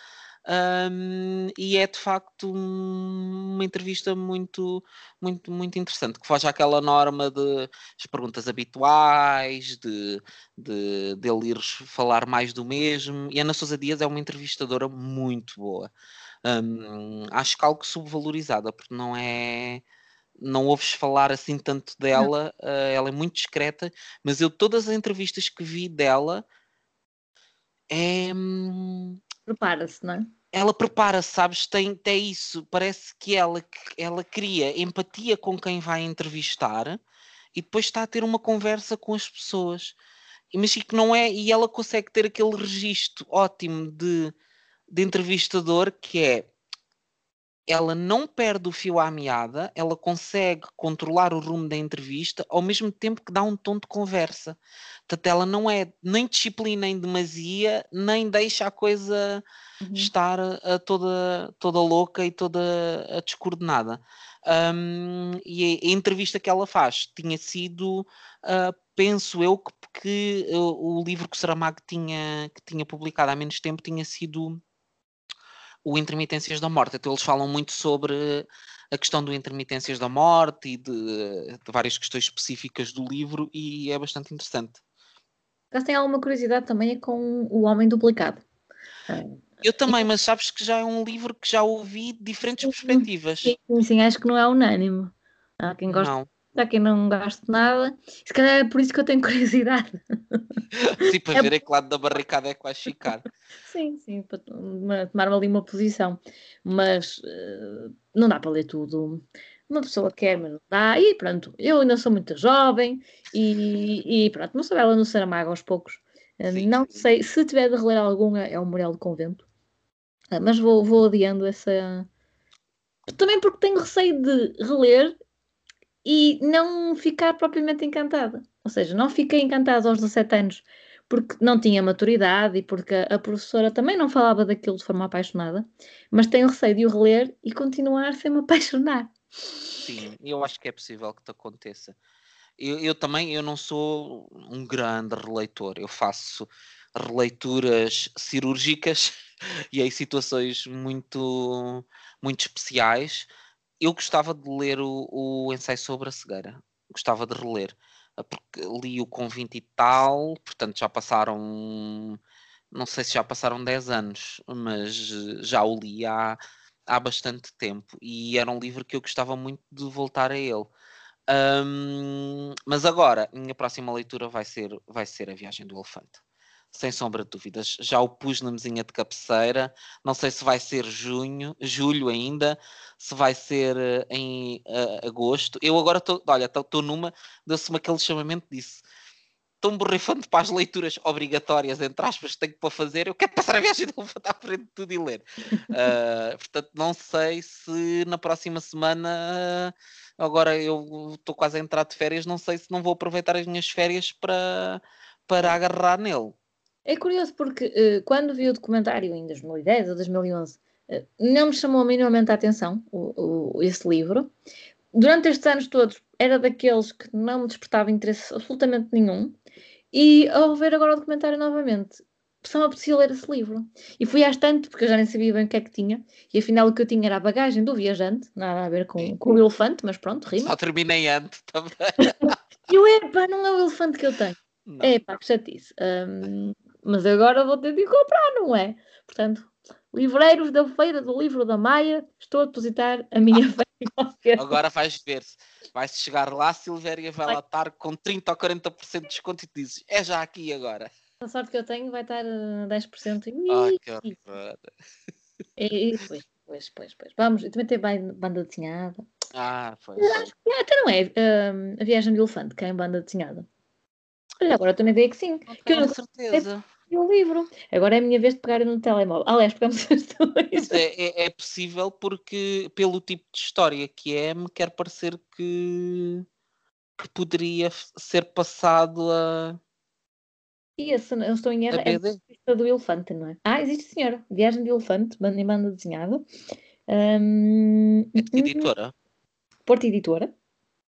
um, e é de facto uma entrevista muito, muito, muito interessante, que foge àquela norma de as perguntas habituais, de, de, de ele ir falar mais do mesmo. E Ana Sousa Dias é uma entrevistadora muito boa. Um, acho que algo subvalorizada, porque não é não ouves falar assim tanto dela, uh, ela é muito discreta, mas eu todas as entrevistas que vi dela é. Hum, Prepara-se, não é? Ela prepara-se, sabes? Tem, tem isso. Parece que ela, ela cria empatia com quem vai entrevistar e depois está a ter uma conversa com as pessoas. Imagina que não é, e ela consegue ter aquele registro ótimo de, de entrevistador que é ela não perde o fio à meada, ela consegue controlar o rumo da entrevista ao mesmo tempo que dá um tom de conversa. Portanto, ela não é nem disciplina em demasia, nem deixa a coisa uhum. estar a, toda, toda louca e toda a descoordenada. Um, e a, entrevista que ela faz tinha sido, uh, penso eu, que, que uh, o livro que o Saramago tinha, que tinha publicado há menos tempo tinha sido o Intermitências da Morte. Então eles falam muito sobre a questão do Intermitências da Morte e de, de várias questões específicas do livro e é bastante interessante. Caso tem alguma curiosidade também é com o Homem Duplicado. Eu também, mas sabes que já é um livro que já ouvi de diferentes perspectivas. Sim, sim, acho que não é unânime. Há quem gosta não. Há quem não gosta de nada. Se calhar é por isso que eu tenho curiosidade. sim, para é... ver a que lado da barricada é que vais ficar. sim, sim, para tomar ali uma posição. Mas uh, não dá para ler tudo. Uma pessoa quer, mas não dá. E pronto, eu ainda sou muito jovem e, e pronto, não sou ela no Saramago aos poucos. Eh, sim, não sim. sei, se tiver de reler alguma, é o Morel do Convento. Uh, mas vou, vou adiando essa. Também porque tenho receio de reler e não ficar propriamente encantada. Ou seja, não fiquei encantada aos 17 anos porque não tinha maturidade e porque a, professora também não falava daquilo de forma apaixonada, mas tenho receio de o reler e continuar sem me apaixonar. Sim, eu acho que é possível que te aconteça. Eu, eu também eu não sou um grande releitor, eu faço releituras cirúrgicas e em situações muito, muito especiais eu gostava de ler o, o ensaio sobre a cegueira, gostava de reler, ah, porque li-o com 20 e tal, portanto já passaram, não sei se já passaram 10 anos, mas já o li há, há bastante tempo. E era um livro que eu gostava muito de voltar a ele. Um, mas agora, minha próxima leitura vai ser, vai ser A Viagem do Elefante sem sombra de dúvidas. Já o pus na mesinha de cabeceira. Não sei se vai ser junho, julho ainda, se vai ser uh, em uh, agosto. Eu agora estou, olha, estou numa, deu-se-me aquele chamamento disso. Estou um borrifando para as leituras obrigatórias, entre aspas, que tenho para fazer. Eu quero passar a viagem de levantar à frente de tudo e ler. Uh, portanto, não sei se na próxima semana, agora eu estou quase a entrar de férias, não sei se não vou aproveitar as minhas férias para, para agarrar nele. É curioso porque uh, quando vi o documentário em 2010 ou 2011, uh, não me chamou minimamente a atenção o, o, esse livro. Durante estes anos todos, era daqueles que não me despertava interesse absolutamente nenhum. E ao ver agora o documentário novamente, só me apetecia ler esse livro. E fui às tanto, porque eu já nem sabia bem o que é que tinha. E afinal o que eu tinha era a bagagem do viajante, nada a ver com, com o elefante, mas pronto, rima. Só terminei antes também. e eu, epá, não é o elefante que eu tenho. Não. É pá, que chatice. Um, mas agora vou ter de comprar, não é? Portanto, livreiros da Feira do Livro da Maia, estou a depositar a minha fé. Agora vais ver, vais chegar lá, Silvéria vai, vai lá estar com 30 ou 40% de desconto e dizes, é já aqui agora. A sorte que eu tenho vai estar a 10%. Ah, que horror. E, pois, pois, pois, pois. Vamos, e também tem banda desenhada. Ah, foi. Até não é um, a viagem de elefante, que é em banda desenhada. Olha, agora estou na ideia que sim. Não que eu não certeza e o livro. Agora é a minha vez de pegar no telemóvel. Aliás, pegamos as duas. É, é, é, possível porque, pelo tipo de história que é, me quer parecer que, que poderia ser passado a. E esse, eu estou em erro, é a do elefante, não é? Ah, existe senhora. Viagem do elefante, banda em banda desenhada. É editora? Porta Editora.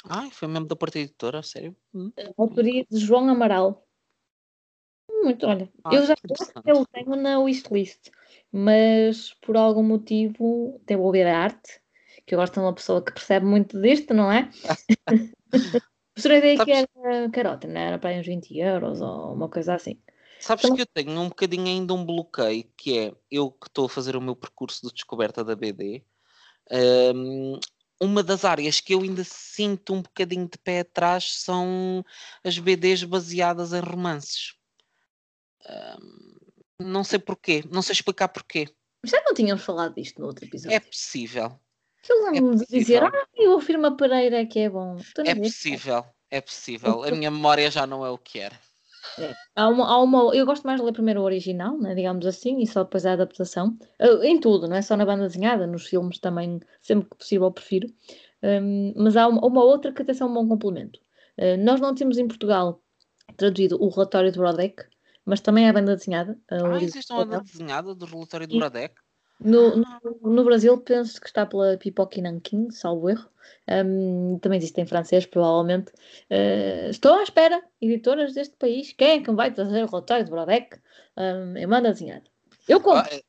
Ah, foi mesmo da Porta Editora, sério? Hum. Autoria de João Amaral muito, olha, ah, eu já eu tenho na wishlist, mas por algum motivo devo ouvir a arte, que eu gosto de uma pessoa que percebe muito disto, não é? Professora, a ideia que era carota, não era para uns 20 euros ou uma coisa assim. Sabes então, que eu tenho um bocadinho ainda um bloqueio, que é eu que estou a fazer o meu percurso de descoberta da BD. Um, uma das áreas que eu ainda sinto um bocadinho de pé atrás são as BDs baseadas em romances. Um, não sei porquê, não sei explicar porquê. Já não tínhamos falado disto no outro episódio. É possível. Eu lembro-me de dizer, ah, o Firma Pereira é que é bom. É possível, é possível. A minha memória já não é o que era. É. Há uma, há uma, eu gosto mais de ler primeiro o original, né, digamos assim, e só depois a adaptação. Em tudo, não é só na banda desenhada, nos filmes também, sempre que possível, prefiro. Um, mas há uma, uma, outra que até é um bom complemento. Uh, nós não temos em Portugal traduzido o relatório de Brodeck, mas também a banda desenhada. Ah, existe uma banda desenhada do relatório de Brodeck? No, no, no, Brasil, penso que está pela Pipoque Nankin, salvo erro. Um, também existe em francês, provavelmente. Uh, estou à espera, editoras deste país. Quem é que vai trazer o relatório de Brodeck? Um, eu mando desenhar. Eu compro. Ah,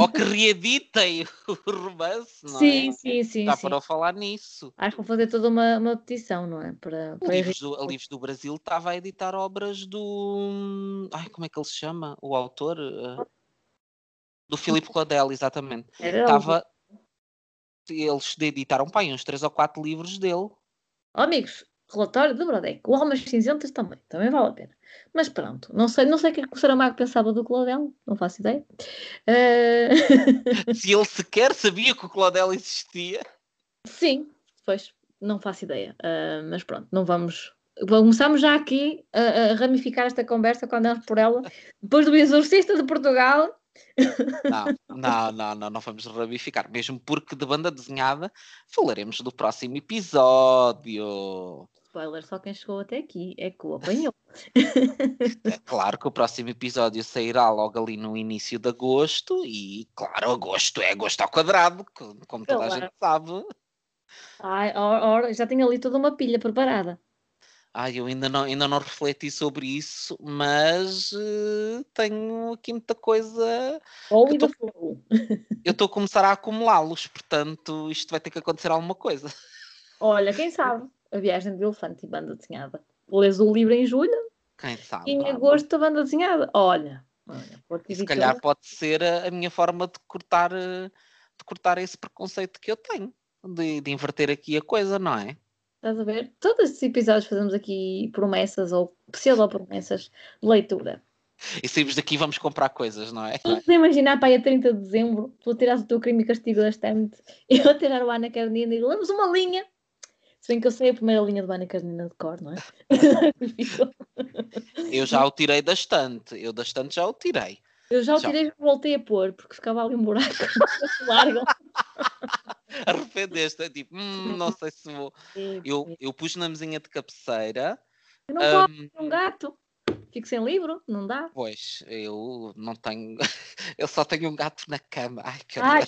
ou que reeditem o romance, não sim, é? Sim, sim, Dá sim. para falar nisso. Acho que vou fazer toda uma, uma petição, não é? Para, para a, Livros do, Livros do Brasil estava a editar obras do... Ai, como é que ele se chama? O autor? Uh do Filipe Cladel, exatamente. Estava. Eles editaram pai, uns 3 ou 4 livros dele. Oh, amigos, relatório de Brodeck. O Almas Cinzentas também, também vale a pena. Mas pronto, não sei, não sei o que, é que o Saramago pensava do Claudel, não faço ideia. Uh... Se ele sequer sabia que o Claudel existia. Sim, pois, não faço ideia. Uh, mas pronto, não vamos. Começamos já aqui a, a ramificar esta conversa quando andamos por ela. Depois do Exorcista de Portugal, não, não, não, não, não vamos ramificar, mesmo porque de banda desenhada falaremos do próximo episódio. Spoiler, só quem chegou até aqui é que o apanhou. É claro que o próximo episódio sairá logo ali no início de agosto e, claro, agosto é agosto ao quadrado, como toda claro. a gente sabe. Ai, ora, já tenho ali toda uma pilha preparada. Ai, eu ainda não, ainda não refleti sobre isso, mas uh, tenho aqui muita coisa. Ou eu estou a começar a acumulá-los, portanto, isto vai ter que acontecer alguma coisa. Olha, quem sabe? A viagem do elefante e banda desenhada. Lês o livro em julho? Quem sabe? E em agosto a banda desenhada. Olha. olha se calhar pode ser a, a, minha forma de cortar, eh, de cortar esse preconceito que eu tenho, de, de inverter aqui a coisa, não é? Estás a ver? Todos estes episódios fazemos aqui promessas ou pseudo-promessas de leitura. E saímos daqui vamos comprar coisas, não é? Vamos imaginar para aí a 30 de dezembro, tu a tirar o teu crime e castigo da estante, eu a tirar o Ana Carnina e lemos uma linha. Se bem que eu sei a primeira linha do Ana Carnina de cor, não é? eu já o tirei da estante. Eu da estante já o tirei. Eu já o tirei e voltei a pôr, porque ficava ali um buraco largo. Arrependeste, é tipo, hum, não sei se vou. Eu, eu pus na mesinha de cabeceira. Eu não um, um gato. Fico sem livro, não dá? Pois, eu não tenho. Eu só tenho um gato na cama. Ai, que Ai.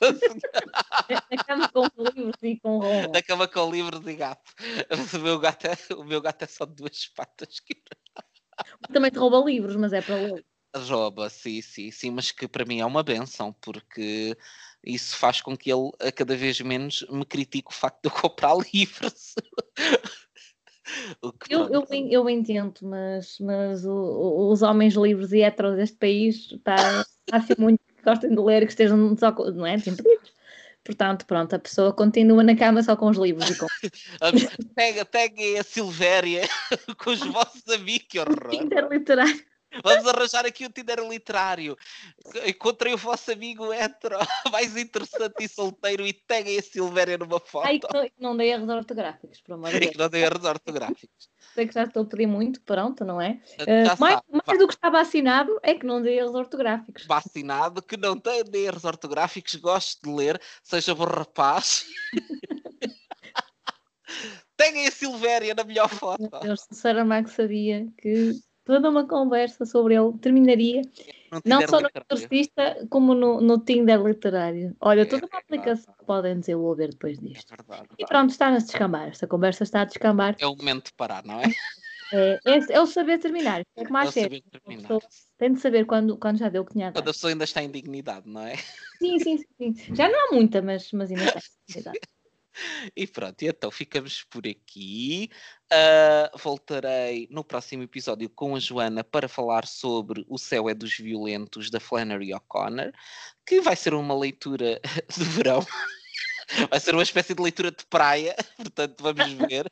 Na cama com livros e com roupa. Na cama com livros e gato. O meu gato é, o meu gato é só de duas patas. Também te rouba livros, mas é para ler. Rouba, sim, sim, sim, mas que para mim é uma benção, porque isso faz com que ele a cada vez menos me critique o facto de eu comprar livros. eu, eu, eu, entendo, mas, mas o, os homens livres e heteros deste país está a ser muito que gostem de ler que estejam só, não é? Desimpedidos. Portanto, pronto, a pessoa continua na cama só com os livros. E com... pega, pega a Silvéria com os vossos amigos, que horror. Interliterário. Vamos arranjar aqui o Tinder literário. Encontrei o vosso amigo hetero mais interessante e solteiro e peguem a Silvéria numa foto. Ai, que não dei erros ortográficos, por amor de Deus. que não dei erros ortográficos. Sei que já estou a pedir muito, pronto, não é? Uh, mais, mais do que está vacinado é que não dei erros ortográficos. Vacinado, que não tem erros ortográficos, gosto de ler, seja bom rapaz. Peguem a Silvéria na melhor foto. Meu Deus, o Saramago sabia que toda uma conversa sobre ele terminaria não, só no exorcista como no, no Tinder literário. Olha, é, toda uma é aplicação que podem desenvolver depois disto. É verdade, e pronto, está a descambar. Esta conversa está a descambar. É o momento de parar, não é? É, é, é o saber terminar. É que mais é saber terminar. Tem de saber quando, quando já deu o que tinha Quando a pessoa ainda está em dignidade, não é? Sim, sim, sim. Já não há muita, mas, mas ainda está. E pronto, então ficamos por aqui. Uh, voltarei no próximo episódio com a Joana para falar sobre O Céu é dos Violentos, da Flannery O'Connor, que vai ser uma leitura de verão. Vai ser uma espécie de leitura de praia, portanto vamos ver.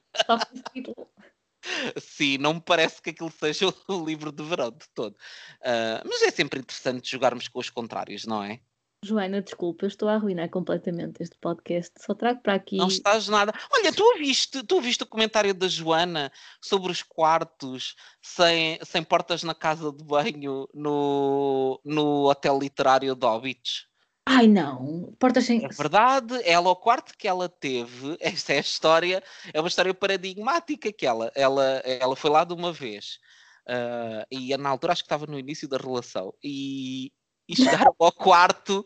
Sim, não me parece que aquilo seja o livro de verão de todo. Uh, mas é sempre interessante jogarmos com os contrários, não é? Joana, desculpa, eu estou a arruinar completamente este podcast. Só trago para aqui. Não estás nada. Olha, tu ouviste, tu ouviste o comentário da Joana sobre os quartos sem, sem portas na casa de banho no, no hotel literário de Hobbits? Ai não, portas sem. É verdade, ela, o quarto que ela teve, esta é a história, é uma história paradigmática que ela, ela, ela foi lá de uma vez. Uh, e na altura acho que estava no início da relação e, e chegaram ao quarto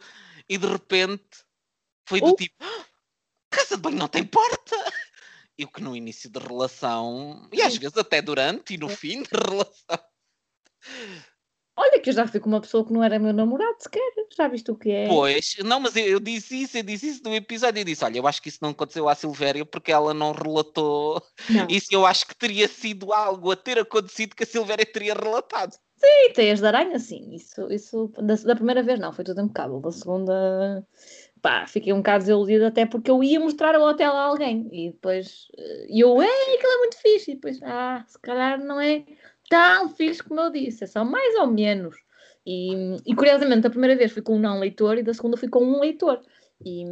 e de repente foi do uh. tipo ah, casa de banho não tem porta e o que no início da relação e às vezes até durante e no fim da relação Olha, que eu já fui com uma pessoa que não era meu namorado sequer. Já viste o que é? Pois, não, mas eu, eu, disse isso, eu disse isso no episódio. Eu disse: Olha, eu acho que isso não aconteceu à Silvéria porque ela não relatou não. isso. Eu acho que teria sido algo a ter acontecido que a Silvéria teria relatado. Sim, teias de aranha, sim. Isso, isso da, da primeira vez não, foi tudo impecável. Da segunda, pá, fiquei um bocado desiludida até porque eu ia mostrar o hotel a alguém e depois eh, eu, ei, aquilo é muito fixe. E depois, ah, se calhar não é tão fixe como eu disse, é só mais ou menos. E, e curiosamente, a primeira vez fui com um não leitor e da segunda fui com um leitor. E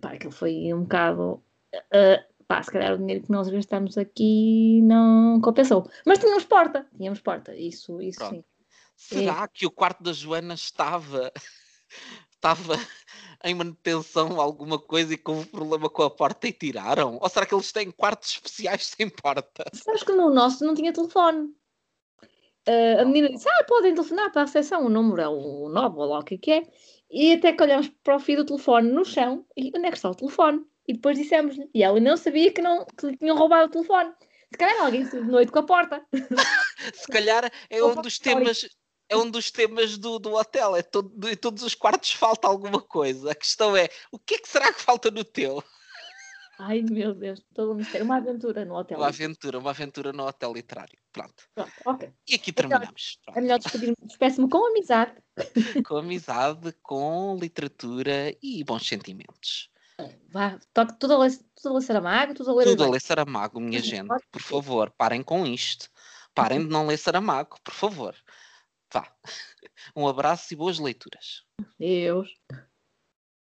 pá, aquilo foi um bocado. Uh, pá, se calhar o dinheiro que nós gastamos aqui não compensou. Mas tínhamos porta, tínhamos porta, isso, isso sim. Será é. que o quarto da Joana estava. estava em manutenção alguma coisa e um problema com a porta e tiraram? Ou será que eles têm quartos especiais sem porta? Sabes que no nosso não tinha telefone. Uh, a menina disse: Ah, podem telefonar para a recepção, o número é o 9 ou lá o que é. E até que olhamos para o fio do telefone no chão e onde é que está o telefone? E depois dissemos-lhe. E ela não sabia que, não, que lhe tinham roubado o telefone. Se calhar alguém saiu de noite com a porta. Se calhar é um dos temas. É um dos temas do, do hotel. É todo, em todos os quartos falta alguma coisa. A questão é: o que é que será que falta no teu? Ai meu Deus, todo um mistério. Uma aventura no hotel. Uma aventura, uma aventura no hotel literário. Pronto. Pronto, ok. E aqui terminamos. É melhor despedir-me, despeço-me com amizade. com amizade, com literatura e bons sentimentos. Vá, toque tudo a ler, tudo a ler Saramago, tudo a ler Tudo a ler Saramago, minha gente. Por favor, parem com isto. Parem de não ler Saramago, por favor. Vá. Um abraço e boas leituras. Deus.